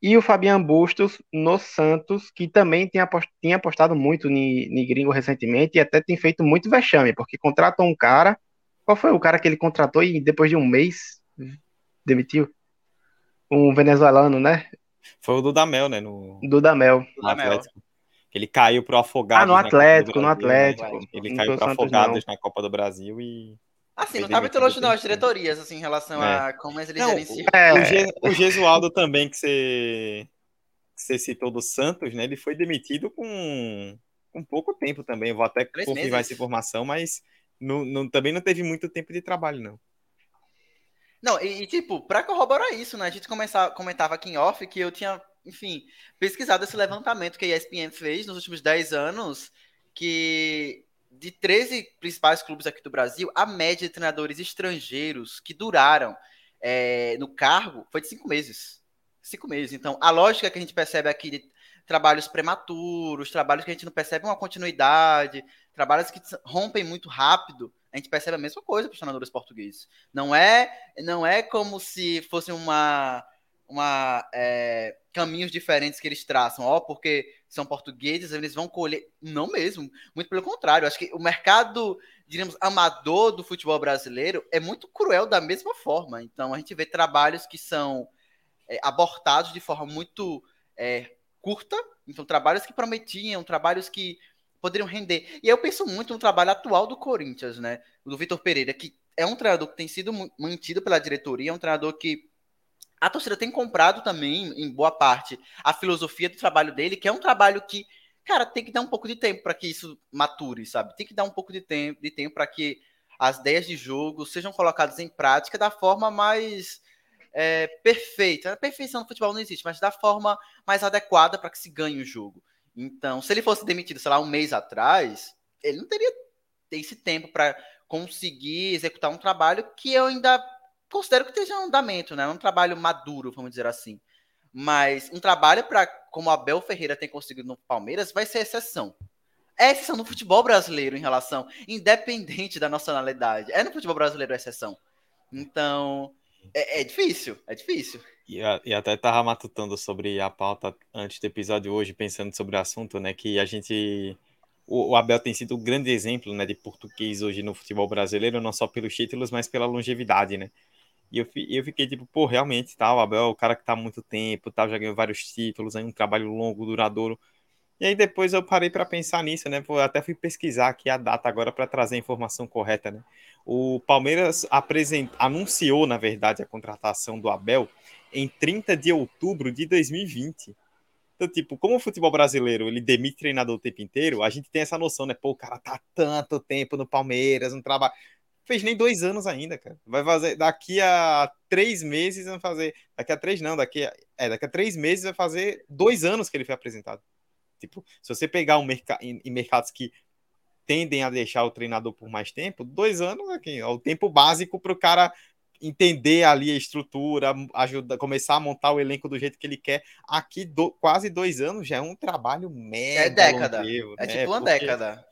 E o Fabian Bustos no Santos, que também tem apostado, tinha apostado muito em gringo recentemente e até tem feito muito vexame, porque contratou um cara. Qual foi o cara que ele contratou e depois de um mês demitiu? Um venezuelano, né? Foi o Dudamel, né? No... Dudamel. No Atlético. Ele caiu pro Afogados. Ah, no Atlético, no Atlético. Né? Ele caiu pro Afogados na Copa do Brasil e. Assim, não tá muito longe não, as diretorias, assim, em relação é. a como eles não, gerenciam. É. O, Ge o Gesualdo também, que você, que você citou do Santos, né? Ele foi demitido com, com pouco tempo também. Eu vou até Três confirmar meses. essa informação, mas não, não, também não teve muito tempo de trabalho, não. Não, e, e tipo, para corroborar isso, né? A gente começava, comentava aqui em off que eu tinha, enfim, pesquisado esse levantamento que a ESPN fez nos últimos 10 anos, que de 13 principais clubes aqui do Brasil, a média de treinadores estrangeiros que duraram é, no cargo foi de cinco meses. Cinco meses. Então, a lógica que a gente percebe aqui de trabalhos prematuros, trabalhos que a gente não percebe uma continuidade, trabalhos que rompem muito rápido, a gente percebe a mesma coisa para os treinadores portugueses. Não é, não é como se fosse uma, uma é, caminhos diferentes que eles traçam, ó, porque são portugueses, eles vão colher. Não mesmo, muito pelo contrário. Acho que o mercado, diríamos, amador do futebol brasileiro é muito cruel da mesma forma. Então a gente vê trabalhos que são é, abortados de forma muito é, curta, então trabalhos que prometiam, trabalhos que poderiam render. E eu penso muito no trabalho atual do Corinthians, né? Do Vitor Pereira, que é um treinador que tem sido mantido pela diretoria, é um treinador que a torcida tem comprado também, em boa parte, a filosofia do trabalho dele, que é um trabalho que, cara, tem que dar um pouco de tempo para que isso mature, sabe? Tem que dar um pouco de tempo, de tempo para que as ideias de jogo sejam colocadas em prática da forma mais é, perfeita. A perfeição no futebol não existe, mas da forma mais adequada para que se ganhe o jogo. Então, se ele fosse demitido, sei lá, um mês atrás, ele não teria esse tempo para conseguir executar um trabalho que eu ainda considero que esteja em andamento, né? É um trabalho maduro, vamos dizer assim. Mas um trabalho para, como Abel Ferreira tem conseguido no Palmeiras, vai ser exceção. É exceção no futebol brasileiro em relação, independente da nacionalidade. É no futebol brasileiro a exceção. Então, é, é difícil, é difícil. E, e, até tava matutando sobre a pauta antes do episódio hoje, pensando sobre o assunto, né? Que a gente. O, o Abel tem sido um grande exemplo né, de português hoje no futebol brasileiro, não só pelos títulos, mas pela longevidade, né? E eu, eu fiquei tipo, pô, realmente, tá, o Abel é o cara que tá há muito tempo, tá, já ganhou vários títulos, aí um trabalho longo, duradouro. E aí depois eu parei para pensar nisso, né? Até fui pesquisar aqui a data agora para trazer a informação correta, né? O Palmeiras apresent... anunciou, na verdade, a contratação do Abel em 30 de outubro de 2020. Então, tipo, como o futebol brasileiro ele demite treinador o tempo inteiro, a gente tem essa noção, né? Pô, o cara tá tanto tempo no Palmeiras, não trabalha fez nem dois anos ainda, cara. Vai fazer daqui a três meses, vai fazer. Daqui a três, não, daqui a, é, daqui a três meses vai fazer dois anos que ele foi apresentado. Tipo, se você pegar um mercado em, mercados que tendem a deixar o treinador por mais tempo, dois anos aqui, é o tempo básico para o cara entender ali a estrutura, ajudar, começar a montar o elenco do jeito que ele quer. Aqui, do, quase dois anos já é um trabalho mega. É década. Longevo, é né? tipo uma Porque... década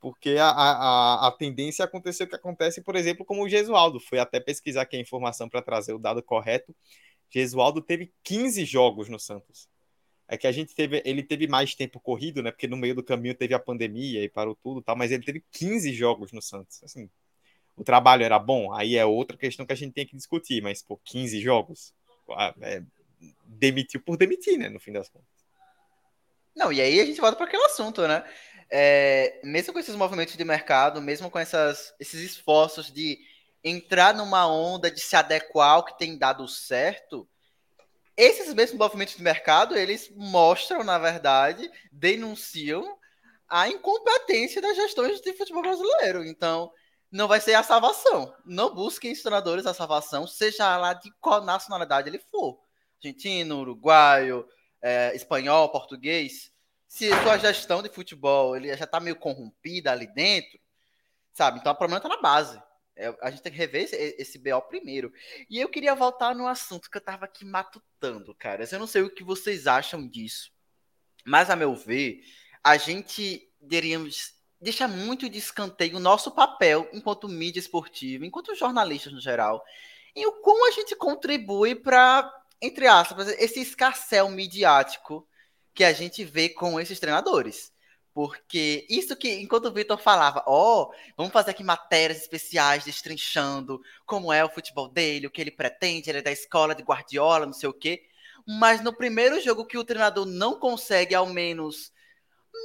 porque a, a, a tendência é acontecer o que acontece, por exemplo, como o Gesualdo. Foi até pesquisar aqui a informação para trazer o dado correto. Gesualdo teve 15 jogos no Santos. É que a gente teve, ele teve mais tempo corrido, né? Porque no meio do caminho teve a pandemia e parou tudo, tal, mas ele teve 15 jogos no Santos. Assim, o trabalho era bom, aí é outra questão que a gente tem que discutir, mas por 15 jogos, é, demitiu por demitir, né, no fim das contas. Não, e aí a gente volta para aquele assunto, né? É, mesmo com esses movimentos de mercado, mesmo com essas, esses esforços de entrar numa onda de se adequar ao que tem dado certo, esses mesmos movimentos de mercado, eles mostram, na verdade, denunciam a incompetência das gestões de futebol brasileiro. Então, não vai ser a salvação. Não busquem treinadores a salvação, seja lá de qual nacionalidade ele for. Argentino, uruguaio, é, espanhol, português se sua gestão de futebol ele já está meio corrompida ali dentro, sabe? Então o problema está na base. É, a gente tem que rever esse, esse BO primeiro. E eu queria voltar no assunto que eu tava aqui matutando, cara. Eu não sei o que vocês acham disso. Mas, a meu ver, a gente deveríamos deixar muito de escanteio o nosso papel enquanto mídia esportiva, enquanto jornalistas no geral, e o como a gente contribui para, entre aspas, esse escarcel midiático que a gente vê com esses treinadores. Porque isso que, enquanto o Vitor falava, ó, oh, vamos fazer aqui matérias especiais destrinchando como é o futebol dele, o que ele pretende, ele é da escola de Guardiola, não sei o quê. Mas no primeiro jogo que o treinador não consegue, ao menos,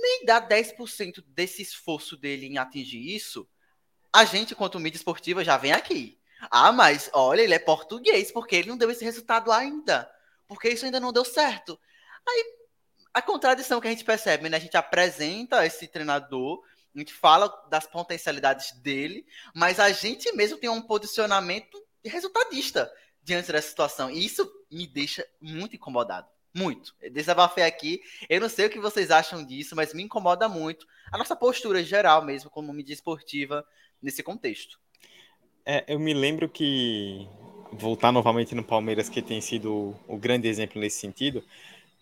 nem dar 10% desse esforço dele em atingir isso, a gente, quanto mídia esportiva, já vem aqui. Ah, mas olha, ele é português, porque ele não deu esse resultado ainda. Porque isso ainda não deu certo. Aí a contradição que a gente percebe, né? A gente apresenta esse treinador, a gente fala das potencialidades dele, mas a gente mesmo tem um posicionamento resultadista diante dessa situação. E isso me deixa muito incomodado. Muito. Desabafei aqui. Eu não sei o que vocês acham disso, mas me incomoda muito a nossa postura geral mesmo, como mídia esportiva, nesse contexto. É, eu me lembro que voltar novamente no Palmeiras, que tem sido o grande exemplo nesse sentido,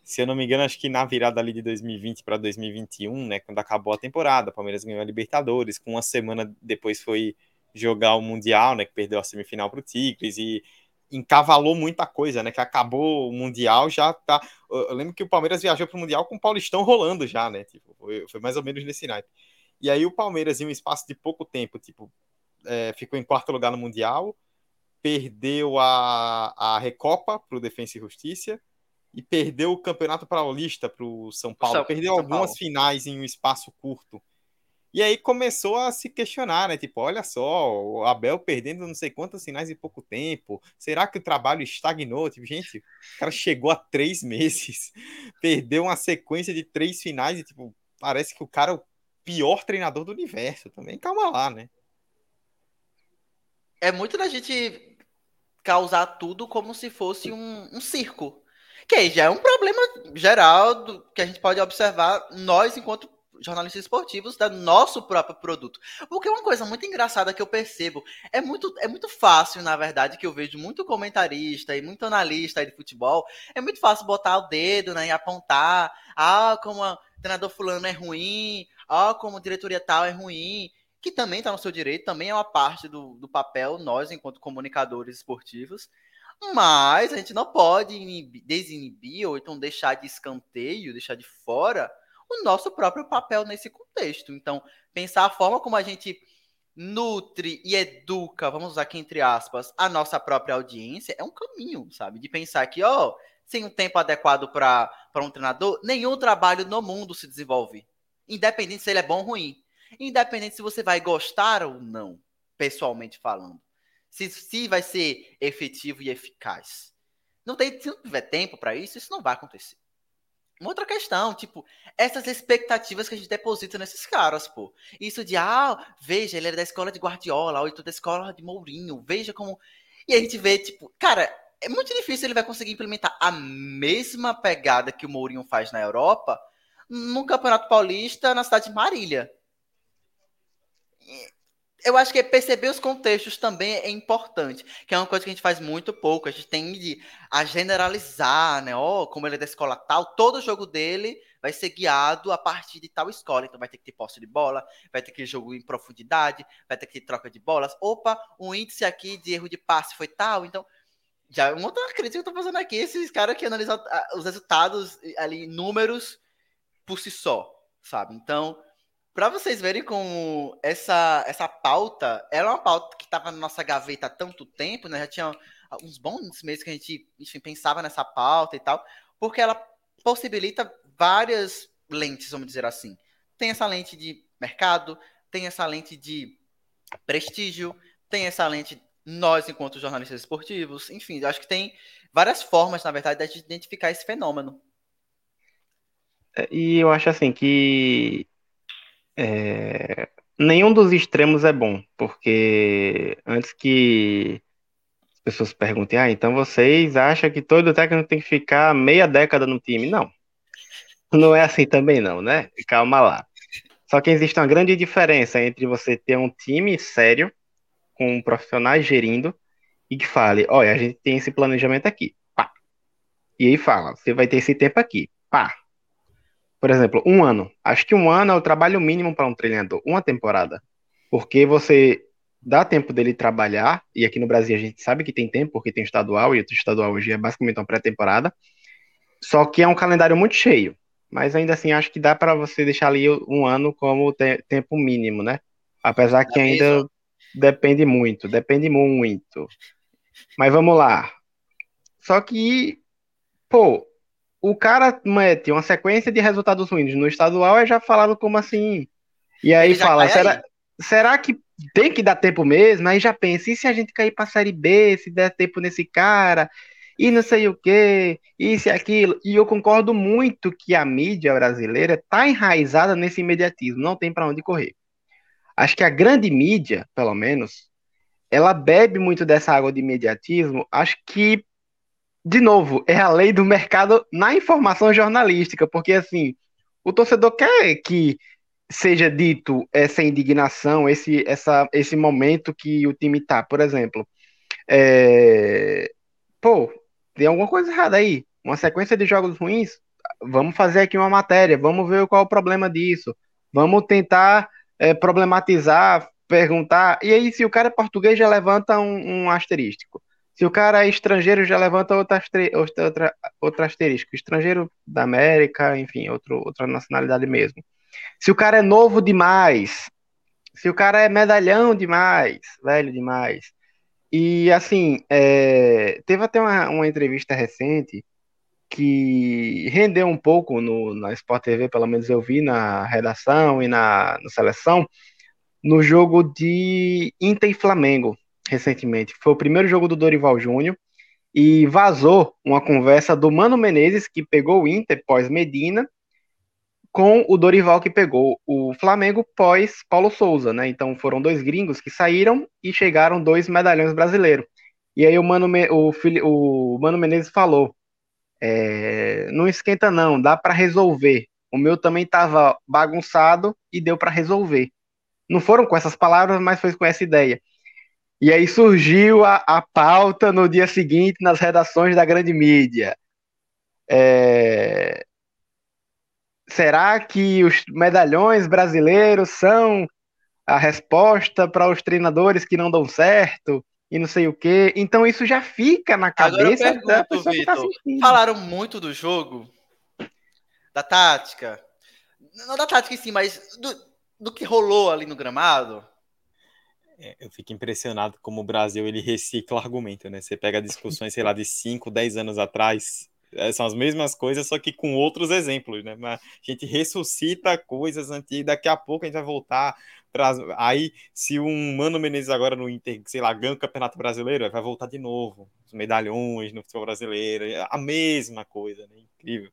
se eu não me engano, acho que na virada ali de 2020 para 2021, né, quando acabou a temporada, o Palmeiras ganhou a Libertadores, com uma semana depois foi jogar o Mundial, né, que perdeu a semifinal para o Tigres e encavalou muita coisa, né, que acabou o Mundial, já tá, eu lembro que o Palmeiras viajou para o Mundial com o Paulistão rolando já, né, tipo, foi, foi mais ou menos nesse naipe. E aí o Palmeiras, em um espaço de pouco tempo, tipo, é, ficou em quarto lugar no Mundial, perdeu a, a Recopa para o Defensa e Justiça, e perdeu o Campeonato Paulista para o São Paulo. Perdeu São algumas Paulo. finais em um espaço curto. E aí começou a se questionar, né? Tipo, olha só, o Abel perdendo não sei quantas finais em pouco tempo. Será que o trabalho estagnou? Tipo, gente, o cara chegou a três meses, *laughs* perdeu uma sequência de três finais e, tipo, parece que o cara é o pior treinador do universo também. Calma lá, né? É muito da gente causar tudo como se fosse um, um circo. Que já é um problema geral do, que a gente pode observar nós, enquanto jornalistas esportivos, do nosso próprio produto. Porque uma coisa muito engraçada que eu percebo, é muito, é muito fácil, na verdade, que eu vejo muito comentarista e muito analista de futebol, é muito fácil botar o dedo né, e apontar, ah, como o treinador fulano é ruim, ah, como diretoria tal é ruim, que também está no seu direito, também é uma parte do, do papel, nós, enquanto comunicadores esportivos, mas a gente não pode inibir, desinibir ou então deixar de escanteio, deixar de fora o nosso próprio papel nesse contexto. Então, pensar a forma como a gente nutre e educa, vamos usar aqui entre aspas, a nossa própria audiência é um caminho, sabe? De pensar que, ó, sem um tempo adequado para um treinador, nenhum trabalho no mundo se desenvolve. Independente se ele é bom ou ruim. Independente se você vai gostar ou não, pessoalmente falando se, se vai ser efetivo e eficaz. Não tem, se não tiver tempo para isso, isso não vai acontecer. Uma outra questão, tipo, essas expectativas que a gente deposita nesses caras, pô. Isso de, ah, veja, ele é da escola de Guardiola, ou então da escola de Mourinho, veja como. E a gente vê, tipo, cara, é muito difícil ele vai conseguir implementar a mesma pegada que o Mourinho faz na Europa no Campeonato Paulista na cidade de Marília eu acho que perceber os contextos também é importante, que é uma coisa que a gente faz muito pouco. A gente tem a generalizar, né? Ó, oh, como ele é da escola tal, todo jogo dele vai ser guiado a partir de tal escola. Então vai ter que ter posse de bola, vai ter que ter jogo em profundidade, vai ter que ter troca de bolas. Opa, o índice aqui de erro de passe foi tal, então já uma outra crítica que eu tô fazendo aqui, esses caras que analisam os resultados ali, números por si só, sabe? Então, para vocês verem como essa, essa pauta, ela é uma pauta que estava na nossa gaveta há tanto tempo, né? Já tinha uns bons meses que a gente, enfim, pensava nessa pauta e tal, porque ela possibilita várias lentes, vamos dizer assim. Tem essa lente de mercado, tem essa lente de prestígio, tem essa lente nós enquanto jornalistas esportivos, enfim, acho que tem várias formas, na verdade, de identificar esse fenômeno. É, e eu acho assim que é, nenhum dos extremos é bom, porque antes que as pessoas perguntem, ah, então vocês acham que todo técnico tem que ficar meia década no time? Não. Não é assim também não, né? Calma lá. Só que existe uma grande diferença entre você ter um time sério, com profissionais gerindo e que fale, olha, a gente tem esse planejamento aqui, pá. E aí fala, você vai ter esse tempo aqui, pá. Por exemplo, um ano. Acho que um ano é o trabalho mínimo para um treinador, uma temporada. Porque você dá tempo dele trabalhar, e aqui no Brasil a gente sabe que tem tempo, porque tem estadual, e o estadual hoje é basicamente uma pré-temporada. Só que é um calendário muito cheio. Mas ainda assim, acho que dá para você deixar ali um ano como te tempo mínimo, né? Apesar que é ainda depende muito, depende muito. Mas vamos lá. Só que, pô, o cara mete uma sequência de resultados ruins no estadual é já falado como assim. E aí fala, será, aí. será que tem que dar tempo mesmo? Aí já pensa, e se a gente cair pra Série B, se der tempo nesse cara? E não sei o que, isso e aquilo. E eu concordo muito que a mídia brasileira tá enraizada nesse imediatismo, não tem para onde correr. Acho que a grande mídia, pelo menos, ela bebe muito dessa água de imediatismo. Acho que de novo, é a lei do mercado na informação jornalística, porque assim, o torcedor quer que seja dito essa indignação, esse, essa, esse momento que o time tá, por exemplo. É... Pô, tem alguma coisa errada aí. Uma sequência de jogos ruins. Vamos fazer aqui uma matéria, vamos ver qual é o problema disso. Vamos tentar é, problematizar, perguntar. E aí, se o cara é português, já levanta um, um asterístico. Se o cara é estrangeiro, já levanta outra, outra, outra asterisco. Estrangeiro da América, enfim, outro, outra nacionalidade mesmo. Se o cara é novo demais, se o cara é medalhão demais, velho demais. E assim, é, teve até uma, uma entrevista recente que rendeu um pouco no, na Sport TV, pelo menos eu vi na redação e na, na seleção, no jogo de Inter e Flamengo, recentemente. Foi o primeiro jogo do Dorival Júnior e vazou uma conversa do Mano Menezes, que pegou o Inter pós Medina, com o Dorival que pegou o Flamengo pós Paulo Souza, né? Então foram dois gringos que saíram e chegaram dois medalhões brasileiros. E aí o Mano, o, o Mano Menezes falou: é, não esquenta não, dá para resolver. O meu também estava bagunçado e deu para resolver. Não foram com essas palavras, mas foi com essa ideia. E aí surgiu a, a pauta no dia seguinte nas redações da grande mídia. É... Será que os medalhões brasileiros são a resposta para os treinadores que não dão certo? E não sei o quê. Então isso já fica na cabeça pergunto, da pessoa Victor, que tá Falaram muito do jogo, da tática. Não da tática em si, mas do, do que rolou ali no gramado. É, eu fico impressionado como o Brasil ele recicla argumento, né? Você pega discussões, sei lá, de 5, 10 anos atrás, é, são as mesmas coisas, só que com outros exemplos, né? Mas a gente ressuscita coisas antigas, daqui a pouco a gente vai voltar aí se um Mano Menezes agora no Inter, sei lá, ganha o Campeonato Brasileiro, vai voltar de novo, os medalhões no futebol brasileiro, é a mesma coisa, né? Incrível.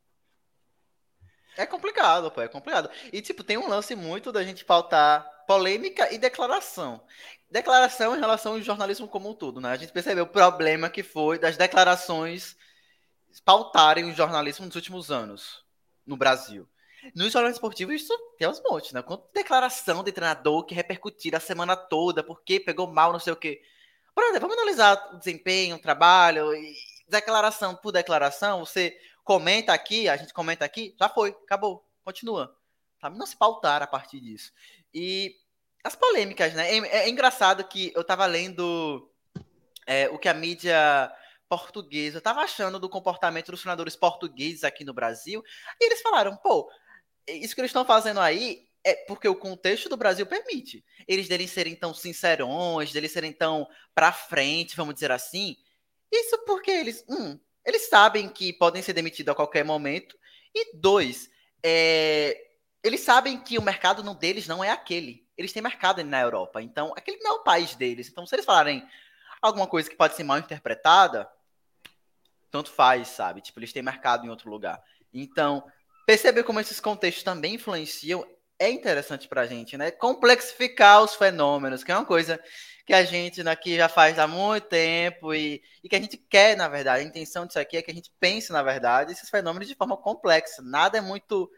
É complicado, pô, é complicado. E, tipo, tem um lance muito da gente pautar polêmica e declaração. Declaração em relação ao jornalismo como um todo, né? A gente percebeu o problema que foi das declarações pautarem o jornalismo nos últimos anos no Brasil. No jornalismo esportivo, isso tem uns montes, né? Quanto declaração de treinador que repercutir a semana toda, porque pegou mal, não sei o quê. Brother, vamos analisar o desempenho, o trabalho, e declaração por declaração, você comenta aqui, a gente comenta aqui, já foi, acabou, continua. Sabe? Não se pautar a partir disso. E as polêmicas, né? É, é, engraçado que eu tava lendo é, o que a mídia portuguesa tava achando do comportamento dos treinadores portugueses aqui no Brasil. E eles falaram, pô, isso que eles estão fazendo aí é porque o contexto do Brasil permite. Eles deles serem tão sincerões, deles serem tão pra frente, vamos dizer assim. Isso porque eles, um, eles sabem que podem ser demitidos a qualquer momento. E dois, é, eles sabem que o mercado não, deles não é aquele. Eles têm mercado na Europa. Então, aquele não é o país deles. Então, se eles falarem alguma coisa que pode ser mal interpretada, tanto faz, sabe? Tipo, eles têm mercado em outro lugar. Então, perceber como esses contextos também influenciam é interessante pra gente, né? Complexificar os fenômenos, que é uma coisa que a gente aqui já faz há muito tempo e, e, que a gente quer, na verdade. A intenção disso aqui é que a gente pense, na verdade, esses fenômenos de forma complexa. Nada é muito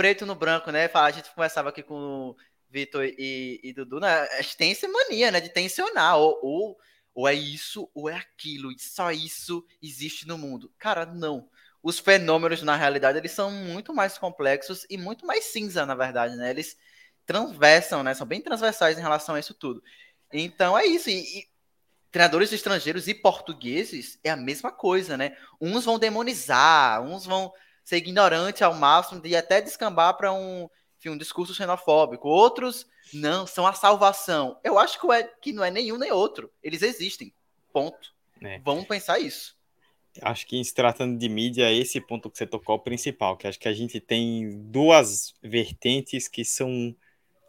preto no branco, né? A gente conversava aqui com Vitor e, e, Dudu, né, a gente tem essa mania, né, de tensionar, ou, ou, ou é isso, ou é aquilo, e só isso existe no mundo. Cara, não. Os fenômenos, na realidade, eles são muito mais complexos e muito mais cinza, na verdade, né? Eles transversam, né? São bem transversais em relação a isso tudo. Então é isso. E, e treinadores estrangeiros e portugueses é a mesma coisa, né? Uns vão demonizar, uns vão ser ignorantes ao máximo e até descambar para um, enfim, um discurso xenofóbico. Outros não, são a salvação. Eu acho que, é, que não é nenhum nem outro. Eles existem. Ponto. É. Vamos pensar isso. Acho que se tratando de mídia, esse ponto que você tocou é o principal, que acho que a gente tem duas vertentes que são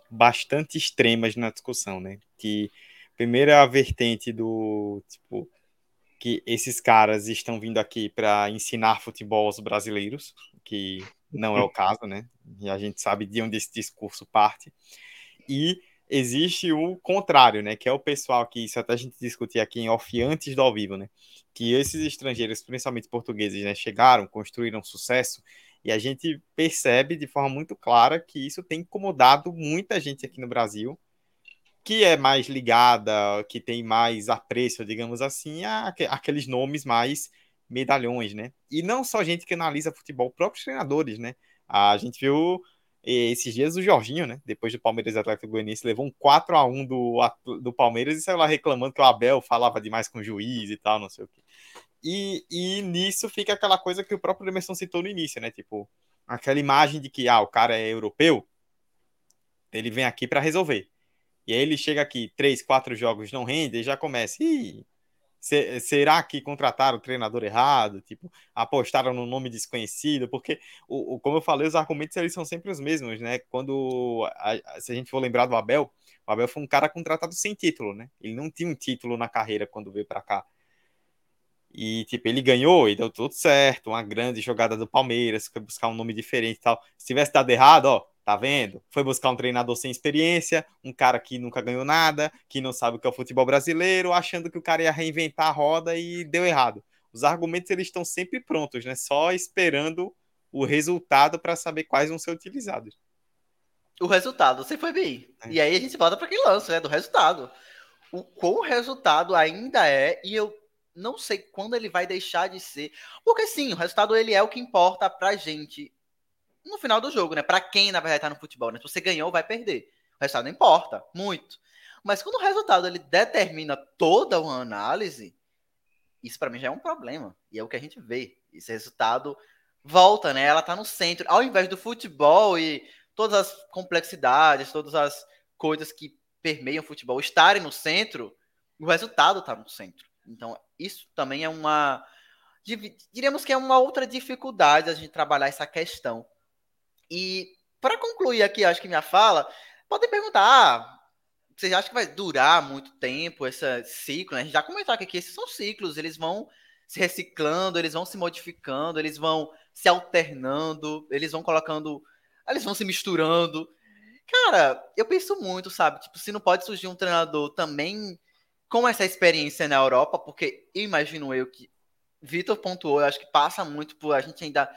bastante extremas na discussão, né? Que primeiro é a vertente do tipo que esses caras estão vindo aqui para ensinar futebol aos brasileiros, que não é o caso, né? E a gente sabe de onde esse discurso parte. E existe o contrário, né? Que é o pessoal que isso até a gente discutia aqui em off antes do ao vivo, né? Que esses estrangeiros, principalmente portugueses, né, chegaram, construíram sucesso e a gente percebe de forma muito clara que isso tem incomodado muita gente aqui no Brasil, que é mais ligada, que tem mais apreço, digamos assim, a aqueles nomes mais medalhões, né? E não só gente que analisa futebol, próprios treinadores, né? A gente viu esses dias o Jorginho, né? Depois do Palmeiras Atlético Goianiense, levou um 4 a 1 do, do Palmeiras e saiu lá reclamando que o Abel falava demais com o juiz e tal, não sei o quê. E, e nisso fica aquela coisa que o próprio Emerson citou no início, né? Tipo, aquela imagem de que ah, o cara é europeu, ele vem aqui para resolver. E aí ele chega aqui, três, quatro jogos não rende, e já começa. Ih, será que contrataram o treinador errado? Tipo, apostaram no nome desconhecido? Porque, o, o, como eu falei, os argumentos eles são sempre os mesmos, né? Quando, a, se a gente for lembrar do Abel, o Abel foi um cara contratado sem título, né? Ele não tinha um título na carreira quando veio para cá. E, tipo, ele ganhou e deu tudo certo. Uma grande jogada do Palmeiras, foi buscar um nome diferente e tal. Se tivesse dado errado, ó, tá vendo? Foi buscar um treinador sem experiência, um cara que nunca ganhou nada, que não sabe o que é o futebol brasileiro, achando que o cara ia reinventar a roda e deu errado. Os argumentos eles estão sempre prontos, né? Só esperando o resultado para saber quais vão ser utilizados. O resultado, você foi bem. É. E aí a gente volta para quem lança, né? Do resultado. O qual o resultado ainda é, e eu não sei quando ele vai deixar de ser. Porque sim, o resultado ele é o que importa pra gente no final do jogo, né? Pra quem, na verdade, tá no futebol, né? Se você ganhou, vai perder. O resultado não importa, muito. Mas quando o resultado ele determina toda uma análise, isso para mim já é um problema. E é o que a gente vê. Esse resultado volta, né? Ela tá no centro. Ao invés do futebol e todas as complexidades, todas as coisas que permeiam o futebol estarem no centro, o resultado tá no centro. Então, isso também é uma. Diríamos que é uma outra dificuldade a gente trabalhar essa questão. E para concluir aqui, acho que minha fala, podem perguntar: ah, vocês acham que vai durar muito tempo esse ciclo? Né? A gente já comentou aqui que esses são ciclos, eles vão se reciclando, eles vão se modificando, eles vão se alternando, eles vão colocando. Eles vão se misturando. Cara, eu penso muito, sabe? Tipo, se não pode surgir um treinador também com essa experiência na Europa, porque imagino eu que Vitor pontuou, eu acho que passa muito por a gente ainda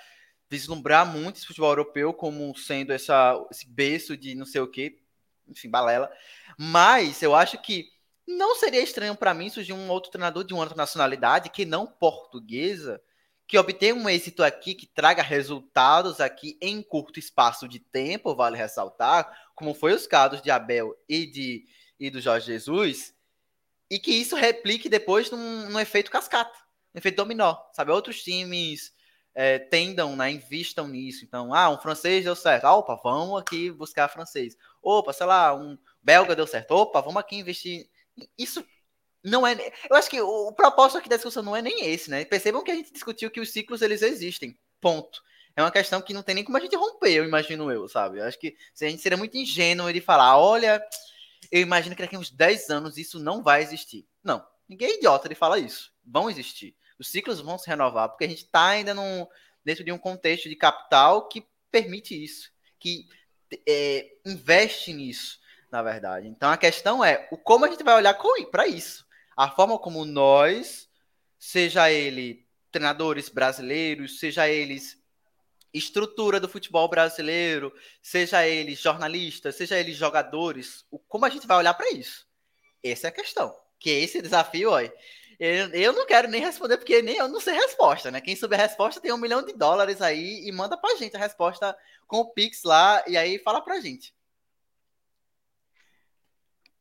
vislumbrar muito esse futebol europeu como sendo essa, esse berço de não sei o que, enfim, balela. Mas eu acho que não seria estranho para mim surgir um outro treinador de uma outra nacionalidade que não portuguesa, que obtenha um êxito aqui, que traga resultados aqui em curto espaço de tempo, vale ressaltar, como foi os casos de Abel e de e do Jorge Jesus, e que isso replique depois num, num efeito cascata, um efeito dominó, sabe? Outros times é, tendam, né, invistam nisso. Então, ah, um francês deu certo, ah, opa, vamos aqui buscar francês. Opa, sei lá, um belga deu certo, opa, vamos aqui investir. Isso não é. Eu acho que o, o propósito aqui da discussão não é nem esse, né? Percebam que a gente discutiu que os ciclos eles existem, ponto. É uma questão que não tem nem como a gente romper, eu imagino eu, sabe? Eu acho que a gente seria muito ingênuo de falar, olha, eu imagino que daqui a uns 10 anos isso não vai existir. Não, ninguém é idiota de falar isso. Vão existir. Os ciclos vão se renovar, porque a gente está ainda num, dentro de um contexto de capital que permite isso, que é, investe nisso, na verdade. Então a questão é o como a gente vai olhar para isso. A forma como nós, seja ele treinadores brasileiros, seja eles estrutura do futebol brasileiro, seja eles jornalistas, seja eles jogadores, como a gente vai olhar para isso? Essa é a questão. Que é esse desafio, olha. Eu, não quero nem responder, porque nem eu não sei resposta, né? Quem souber a resposta tem um milhão de dólares aí e manda pra gente a resposta com o Pix lá e aí fala pra gente.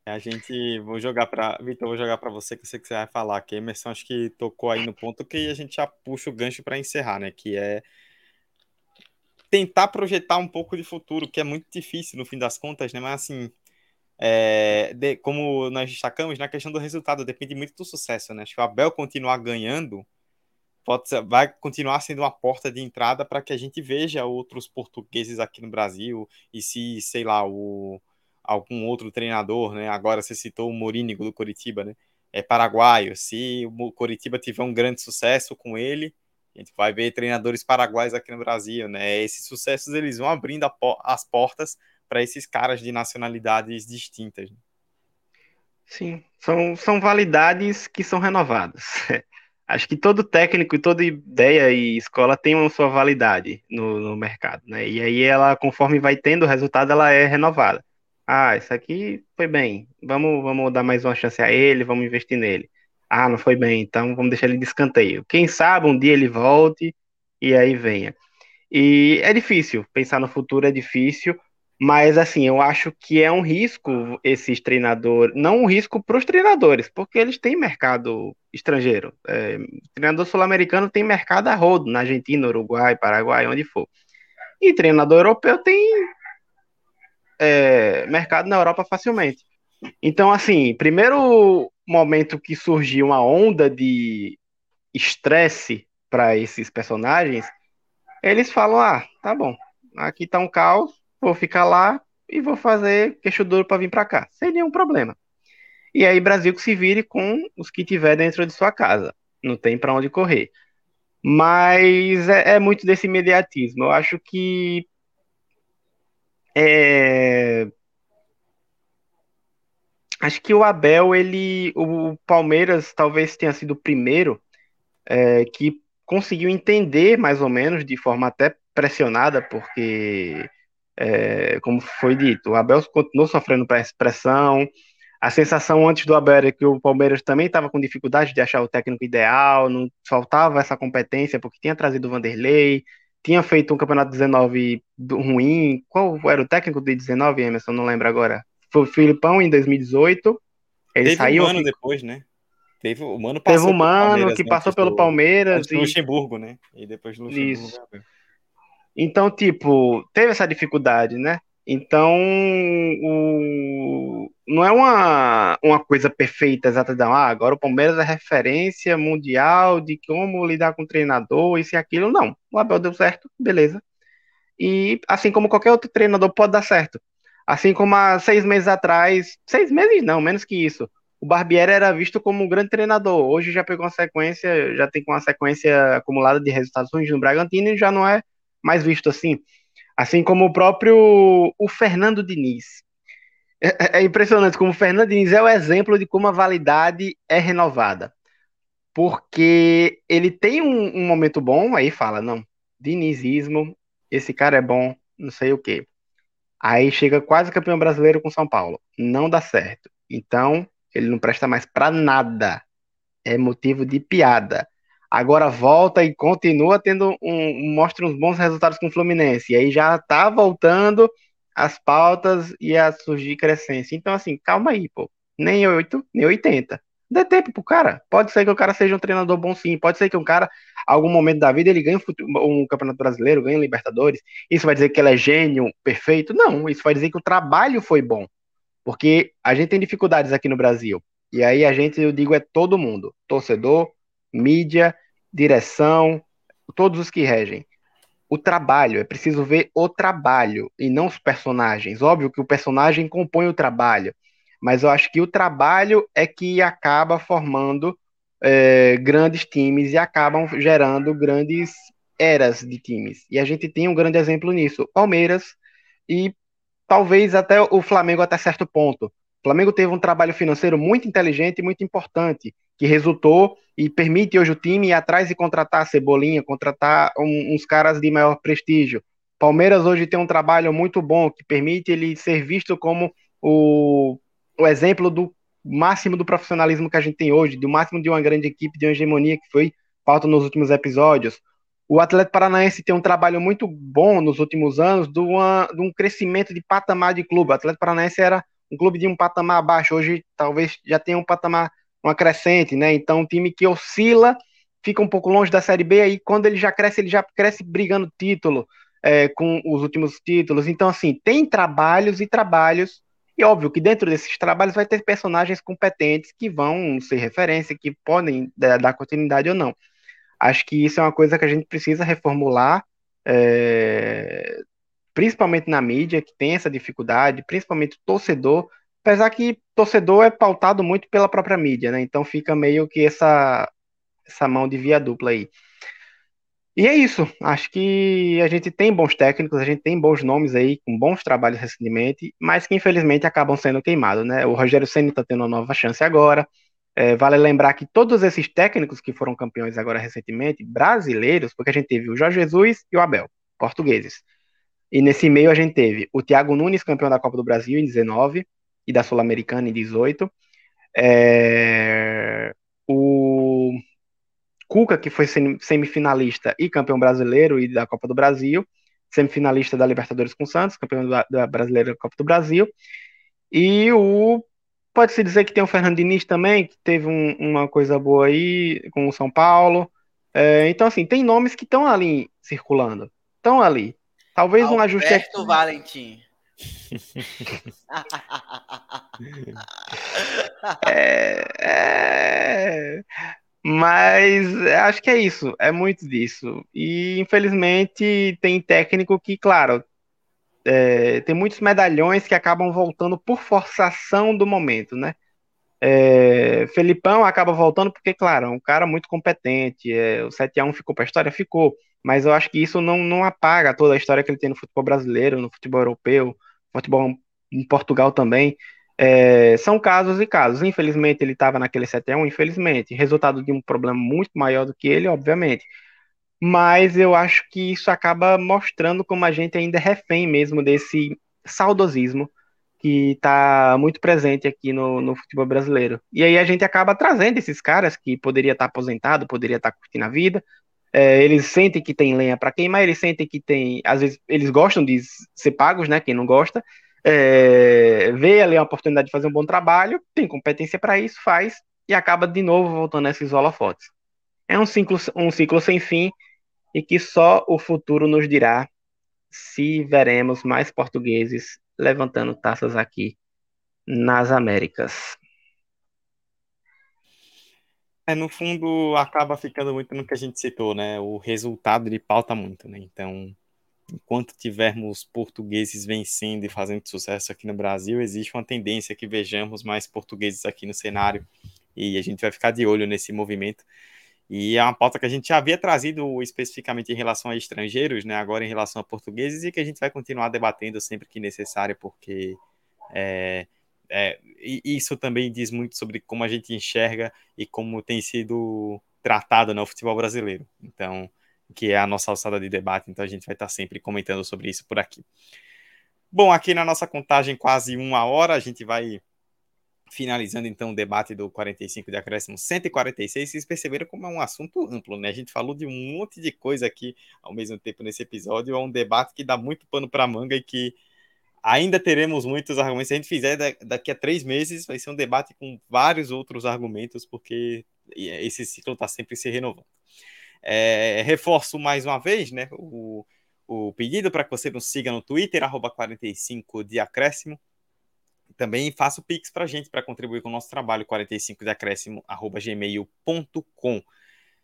A gente vou jogar para Vitor, vou jogar para você que eu sei que você vai falar, que Emerson acho que tocou aí no ponto que a gente já puxa o gancho para encerrar, né? Que é tentar projetar um pouco de futuro, que é muito difícil no fim das contas, né? Mas assim, é, de, como nós destacamos, na questão do resultado, depende muito do sucesso, né? Acho que o Abel continuar ganhando pode ser, vai continuar sendo uma porta de entrada para que a gente veja outros portugueses aqui no Brasil e se, sei lá, o, algum outro treinador, né? Agora você citou o Morínigo do Coritiba, né? É paraguaio. Se o Coritiba tiver um grande sucesso com ele, a gente vai ver treinadores paraguaios aqui no Brasil, né? Esses sucessos eles vão abrindo as portas para esses caras de nacionalidades distintas. Né? Sim, são, são validades que são renovadas. *laughs* Acho que todo técnico toda ideia e escola tem uma sua validade no, no mercado, né? E aí ela, conforme vai tendo resultado, ela é renovada. Ah, isso aqui foi bem. Vamos, vamos dar mais uma chance a ele, vamos investir nele. Ah, não foi bem, então vamos deixar ele de escanteio. Quem sabe um dia ele volte e aí venha. E é difícil, pensar no futuro é difícil, mas, assim, eu acho que é um risco esses treinadores, não um risco para os treinadores, porque eles têm mercado estrangeiro. É, treinador sul-americano tem mercado a rodo, na Argentina, Uruguai, Paraguai, onde for. E treinador europeu tem é, mercado na Europa facilmente. Então, assim, primeiro momento que surgiu uma onda de estresse para esses personagens, eles falam: ah, tá bom, aqui tá um caos, vou ficar lá e vou fazer queixo duro para vir para cá, sem nenhum problema. E aí, Brasil que se vire com os que tiver dentro de sua casa, não tem para onde correr. Mas é, é, muito desse imediatismo. Eu acho que é... acho que o Abel, ele, o Palmeiras talvez tenha sido o primeiro é, que conseguiu entender mais ou menos de forma até pressionada, porque é, como foi dito, o Abel continuou sofrendo pressão. A sensação antes do Abel era que o Palmeiras também estava com dificuldade de achar o técnico ideal, não faltava essa competência, porque tinha trazido o Vanderlei, tinha feito um campeonato 19 ruim. Qual era o técnico de 19, Emerson? Não lembro agora. Foi o Filipão em 2018. Ele Teve saiu. Um ano depois, né? Teve o mano Teve um mano que né? passou pelo Palmeiras. E... Luxemburgo, né? E depois do Luxemburgo. Isso. Então, tipo, teve essa dificuldade, né? Então, o... não é uma, uma coisa perfeita, exata, não. Ah, agora o Palmeiras é referência mundial de como lidar com o treinador, isso e aquilo. Não. O Abel deu certo, beleza. E assim como qualquer outro treinador pode dar certo. Assim como há seis meses atrás, seis meses não, menos que isso, o Barbieri era visto como um grande treinador. Hoje já pegou uma sequência, já tem uma sequência acumulada de resultados ruins no Bragantino e já não é mais visto assim. Assim como o próprio o Fernando Diniz. É, é, é impressionante como o Fernando Diniz é o exemplo de como a validade é renovada. Porque ele tem um, um momento bom, aí fala, não, dinizismo, esse cara é bom, não sei o quê. Aí chega quase campeão brasileiro com São Paulo. Não dá certo. Então, ele não presta mais para nada. É motivo de piada agora volta e continua tendo um, mostra uns bons resultados com o Fluminense. E aí já tá voltando as pautas e a surgir crescência. Então, assim, calma aí, pô. Nem 8, nem 80. Dê tempo pro cara. Pode ser que o cara seja um treinador bom sim. Pode ser que um cara, algum momento da vida, ele ganhe um Campeonato Brasileiro, ganhe um Libertadores. Isso vai dizer que ele é gênio, perfeito? Não. Isso vai dizer que o trabalho foi bom. Porque a gente tem dificuldades aqui no Brasil. E aí a gente, eu digo, é todo mundo. Torcedor, mídia, direção, todos os que regem. O trabalho, é preciso ver o trabalho e não os personagens. Óbvio que o personagem compõe o trabalho, mas eu acho que o trabalho é que acaba formando é, grandes times e acabam gerando grandes eras de times. E a gente tem um grande exemplo nisso. Palmeiras e talvez até o Flamengo até certo ponto. Flamengo teve um trabalho financeiro muito inteligente e muito importante, que resultou e permite hoje o time ir atrás e contratar Cebolinha, contratar um, uns caras de maior prestígio. Palmeiras hoje tem um trabalho muito bom que permite ele ser visto como o, o exemplo do máximo do profissionalismo que a gente tem hoje, do máximo de uma grande equipe, de uma hegemonia que foi pauta nos últimos episódios. O Atlético Paranaense tem um trabalho muito bom nos últimos anos de, uma, de um crescimento de patamar de clube. O Atlético Paranaense era um clube de um patamar abaixo, hoje talvez já tenha um patamar, uma crescente, né? Então, um time que oscila, fica um pouco longe da Série B, aí quando ele já cresce, ele já cresce brigando título, é, com os últimos títulos. Então, assim, tem trabalhos e trabalhos e óbvio que dentro desses trabalhos vai ter personagens competentes que vão ser referência, que podem dar continuidade ou não. Acho que isso é uma coisa que a gente precisa reformular, é, principalmente na mídia, que tem essa dificuldade, principalmente o torcedor, apesar que torcedor é pautado muito pela própria mídia, né? Então fica meio que essa, essa mão de via dupla aí. E é isso. Acho que a gente tem bons técnicos, a gente tem bons nomes aí, com bons trabalhos recentemente, mas que infelizmente acabam sendo queimados, né? O Rogério Senna está tendo uma nova chance agora. É, vale lembrar que todos esses técnicos que foram campeões agora recentemente, brasileiros, porque a gente teve o Jorge Jesus e o Abel, portugueses. E nesse meio a gente teve o Thiago Nunes, campeão da Copa do Brasil em 19 e da Sul-Americana em 18. É, o Cuca, que foi semifinalista e campeão brasileiro e da Copa do Brasil, semifinalista da Libertadores com o Santos, campeão da, da brasileira da Copa do Brasil, e o pode-se dizer que tem o Fernando Diniz também, que teve um, uma coisa boa aí com o São Paulo. É, então, assim, tem nomes que estão ali circulando. Estão ali. Talvez Alberto um ajuste aqui. Valentim. É, é, mas acho que é isso, é muito disso. E infelizmente tem técnico que, claro, é, tem muitos medalhões que acabam voltando por forçação do momento, né? É, Felipão acaba voltando porque, claro, é um cara muito competente. É, o 7x1 ficou para a história? Ficou. Mas eu acho que isso não, não apaga toda a história que ele tem no futebol brasileiro, no futebol europeu, futebol em Portugal também. É, são casos e casos. Infelizmente, ele estava naquele 7x1, infelizmente. Resultado de um problema muito maior do que ele, obviamente. Mas eu acho que isso acaba mostrando como a gente ainda é refém mesmo desse saudosismo que está muito presente aqui no, no, futebol brasileiro. E aí a gente acaba trazendo esses caras que poderia estar tá aposentado, poderia estar tá curtindo a vida. É, eles sentem que tem lenha para queimar, eles sentem que tem. Às vezes eles gostam de ser pagos, né? Quem não gosta é, vê ali a oportunidade de fazer um bom trabalho, tem competência para isso, faz e acaba de novo voltando a esses holofotes. É um ciclo, um ciclo sem fim e que só o futuro nos dirá se veremos mais portugueses levantando taças aqui nas Américas. É, no fundo, acaba ficando muito no que a gente citou, né? O resultado ele pauta muito, né? Então, enquanto tivermos portugueses vencendo e fazendo sucesso aqui no Brasil, existe uma tendência que vejamos mais portugueses aqui no cenário e a gente vai ficar de olho nesse movimento. E é uma pauta que a gente já havia trazido especificamente em relação a estrangeiros, né? Agora em relação a portugueses e que a gente vai continuar debatendo sempre que necessário, porque é, é, isso também diz muito sobre como a gente enxerga e como tem sido tratado né, futebol brasileiro. Então, que é a nossa alçada de debate, então a gente vai estar sempre comentando sobre isso por aqui. Bom, aqui na nossa contagem, quase uma hora, a gente vai finalizando então o debate do 45 de acréscimo 146. Vocês perceberam como é um assunto amplo, né? A gente falou de um monte de coisa aqui ao mesmo tempo nesse episódio. É um debate que dá muito pano para manga e que ainda teremos muitos argumentos. Se a gente fizer daqui a três meses, vai ser um debate com vários outros argumentos, porque esse ciclo está sempre se renovando. É, reforço mais uma vez né, o, o pedido para que você nos siga no Twitter, arroba 45 de acréscimo. Também faça o Pix para a gente, para contribuir com o nosso trabalho, 45 de arroba gmail.com.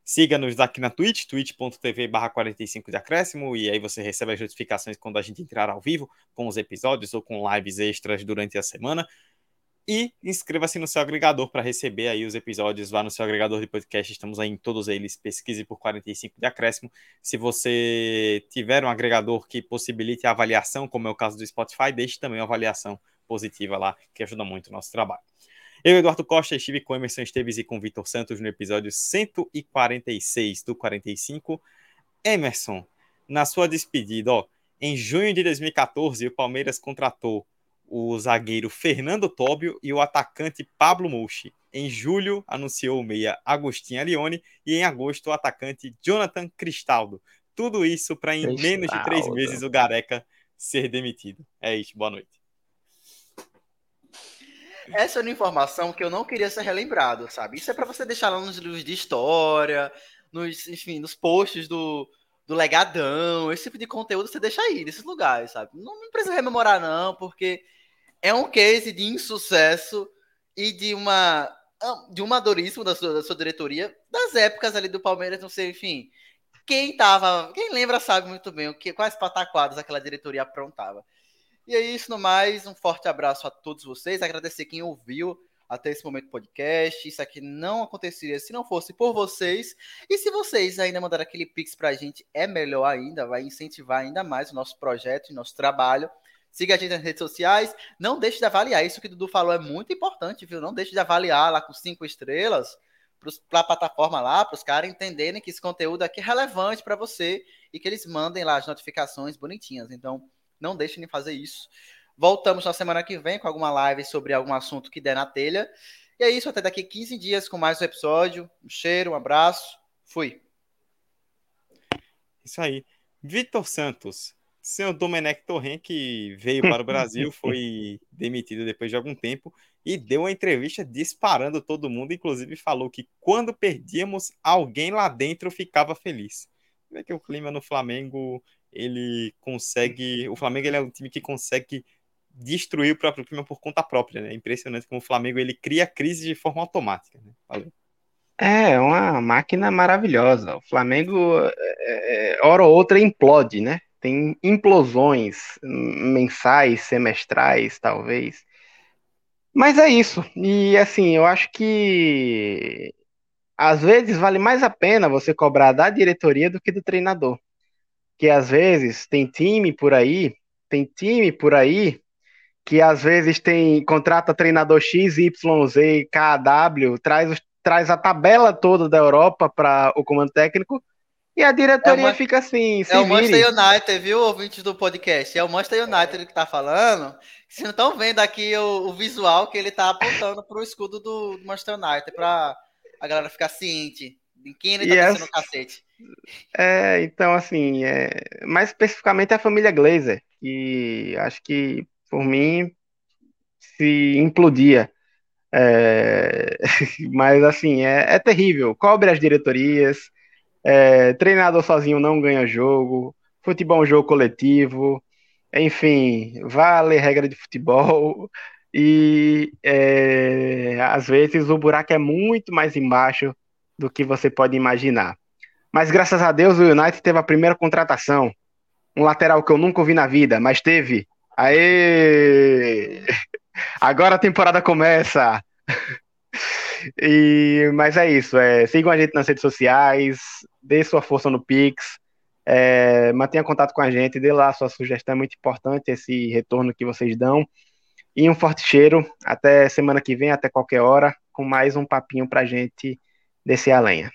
Siga-nos aqui na Twitch, twitch.tv barra 45 de acréscimo, e aí você recebe as notificações quando a gente entrar ao vivo com os episódios ou com lives extras durante a semana. E inscreva-se no seu agregador para receber aí os episódios. Vá no seu agregador de podcast, estamos aí em todos eles. Pesquise por 45 de acréscimo. Se você tiver um agregador que possibilite a avaliação, como é o caso do Spotify, deixe também uma avaliação positiva lá, que ajuda muito o nosso trabalho. Eu, Eduardo Costa, estive com Emerson Esteves e com Vitor Santos no episódio 146 do 45. Emerson, na sua despedida, ó, em junho de 2014, o Palmeiras contratou o zagueiro Fernando Tóbio e o atacante Pablo Mouchi. Em julho, anunciou o meia Agostinho Alione e em agosto o atacante Jonathan Cristaldo. Tudo isso para em Cristaldo. menos de três meses o Gareca ser demitido. É isso, boa noite. Essa é uma informação que eu não queria ser relembrado, sabe? Isso é para você deixar lá nos livros de história, nos, enfim, nos posts do, do Legadão, esse tipo de conteúdo você deixa aí, nesses lugares, sabe? Não, não precisa rememorar, não, porque é um case de insucesso e de uma de um madorismo da sua, da sua diretoria das épocas ali do Palmeiras, não sei, enfim. Quem tava, quem lembra sabe muito bem o que quais pataquadas aquela diretoria aprontava. E é isso no mais, um forte abraço a todos vocês, agradecer quem ouviu até esse momento podcast. Isso aqui não aconteceria se não fosse por vocês. E se vocês ainda mandarem aquele pix pra gente, é melhor ainda, vai incentivar ainda mais o nosso projeto e nosso trabalho. Siga a gente nas redes sociais. Não deixe de avaliar. Isso que o Dudu falou é muito importante, viu? Não deixe de avaliar lá com cinco estrelas para a plataforma lá, para os caras entenderem que esse conteúdo aqui é relevante para você e que eles mandem lá as notificações bonitinhas. Então, não deixem de fazer isso. Voltamos na semana que vem com alguma live sobre algum assunto que der na telha. E é isso, até daqui 15 dias com mais um episódio. Um cheiro, um abraço. Fui. Isso aí. Vitor Santos, senhor Domenech Torren, que veio para o Brasil, *laughs* foi demitido depois de algum tempo e deu uma entrevista disparando todo mundo, inclusive falou que quando perdíamos, alguém lá dentro ficava feliz. Vê que o clima no Flamengo, ele consegue, o Flamengo ele é um time que consegue destruir o próprio clima por conta própria, né? É impressionante como o Flamengo ele cria crise de forma automática, né? Valeu. É, uma máquina maravilhosa. O Flamengo, é, é, hora ou outra, implode, né? tem implosões mensais, semestrais, talvez. Mas é isso. E assim, eu acho que às vezes vale mais a pena você cobrar da diretoria do que do treinador. Que às vezes tem time por aí, tem time por aí que às vezes tem contrata treinador X, Y, Z, KW, traz, traz a tabela toda da Europa para o comando técnico e a diretoria é uma... fica assim. é o Manchester United, viu, ouvintes do podcast? É o Manchester United que tá falando. Vocês não estão vendo aqui o, o, visual que ele tá apontando pro escudo do, do Manchester United, pra a galera ficar ciente quem ele tá yes. descendo cacete. É, então, assim, é... mais especificamente a família Glazer, que acho que, por mim, se implodia. É... *laughs* Mas, assim, é, é terrível. Cobre as diretorias é, treinador sozinho não ganha jogo. Futebol é um jogo coletivo. Enfim, vale regra de futebol. *laughs* E é, às vezes o buraco é muito mais embaixo do que você pode imaginar. Mas graças a Deus o United teve a primeira contratação. Um lateral que eu nunca ouvi na vida, mas teve. Aê! *laughs* Agora a temporada começa! *laughs* E, mas é isso. É, sigam a gente nas redes sociais, dê sua força no Pix, é, mantenha contato com a gente, dê lá sua sugestão, é muito importante esse retorno que vocês dão. E um forte cheiro. Até semana que vem, até qualquer hora, com mais um papinho pra gente descer a lenha.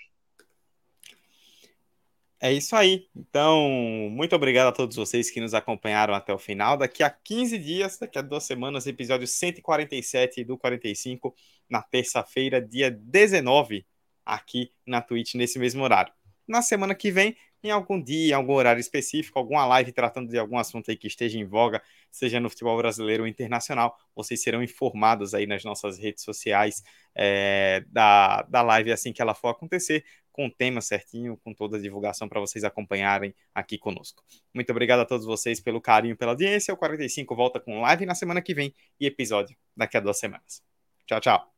É isso aí. Então, muito obrigado a todos vocês que nos acompanharam até o final. Daqui a 15 dias, daqui a duas semanas, episódio 147 do 45, na terça-feira, dia 19, aqui na Twitch, nesse mesmo horário. Na semana que vem, em algum dia, em algum horário específico, alguma live tratando de algum assunto aí que esteja em voga, seja no futebol brasileiro ou internacional, vocês serão informados aí nas nossas redes sociais é, da, da live assim que ela for acontecer com o tema certinho, com toda a divulgação para vocês acompanharem aqui conosco. Muito obrigado a todos vocês pelo carinho, pela audiência. O 45 volta com live na semana que vem e episódio daqui a duas semanas. Tchau, tchau.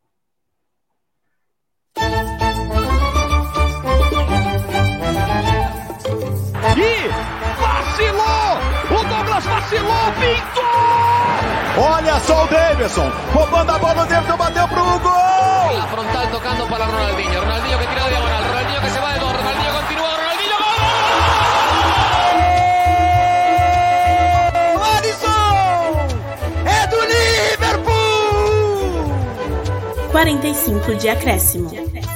Vacilou! O Douglas vacilou! Pintou! Olha só o Davidson! Roubando a bola, o Davidson bateu pro gol! La frontal tocando para Ronaldinho. Ronaldinho que tira diagonal. Ronaldinho que se va de dos. Ronaldinho continua. Ronaldinho gol! Alisson! É do Liverpool! 45 de acréscimo. De acréscimo.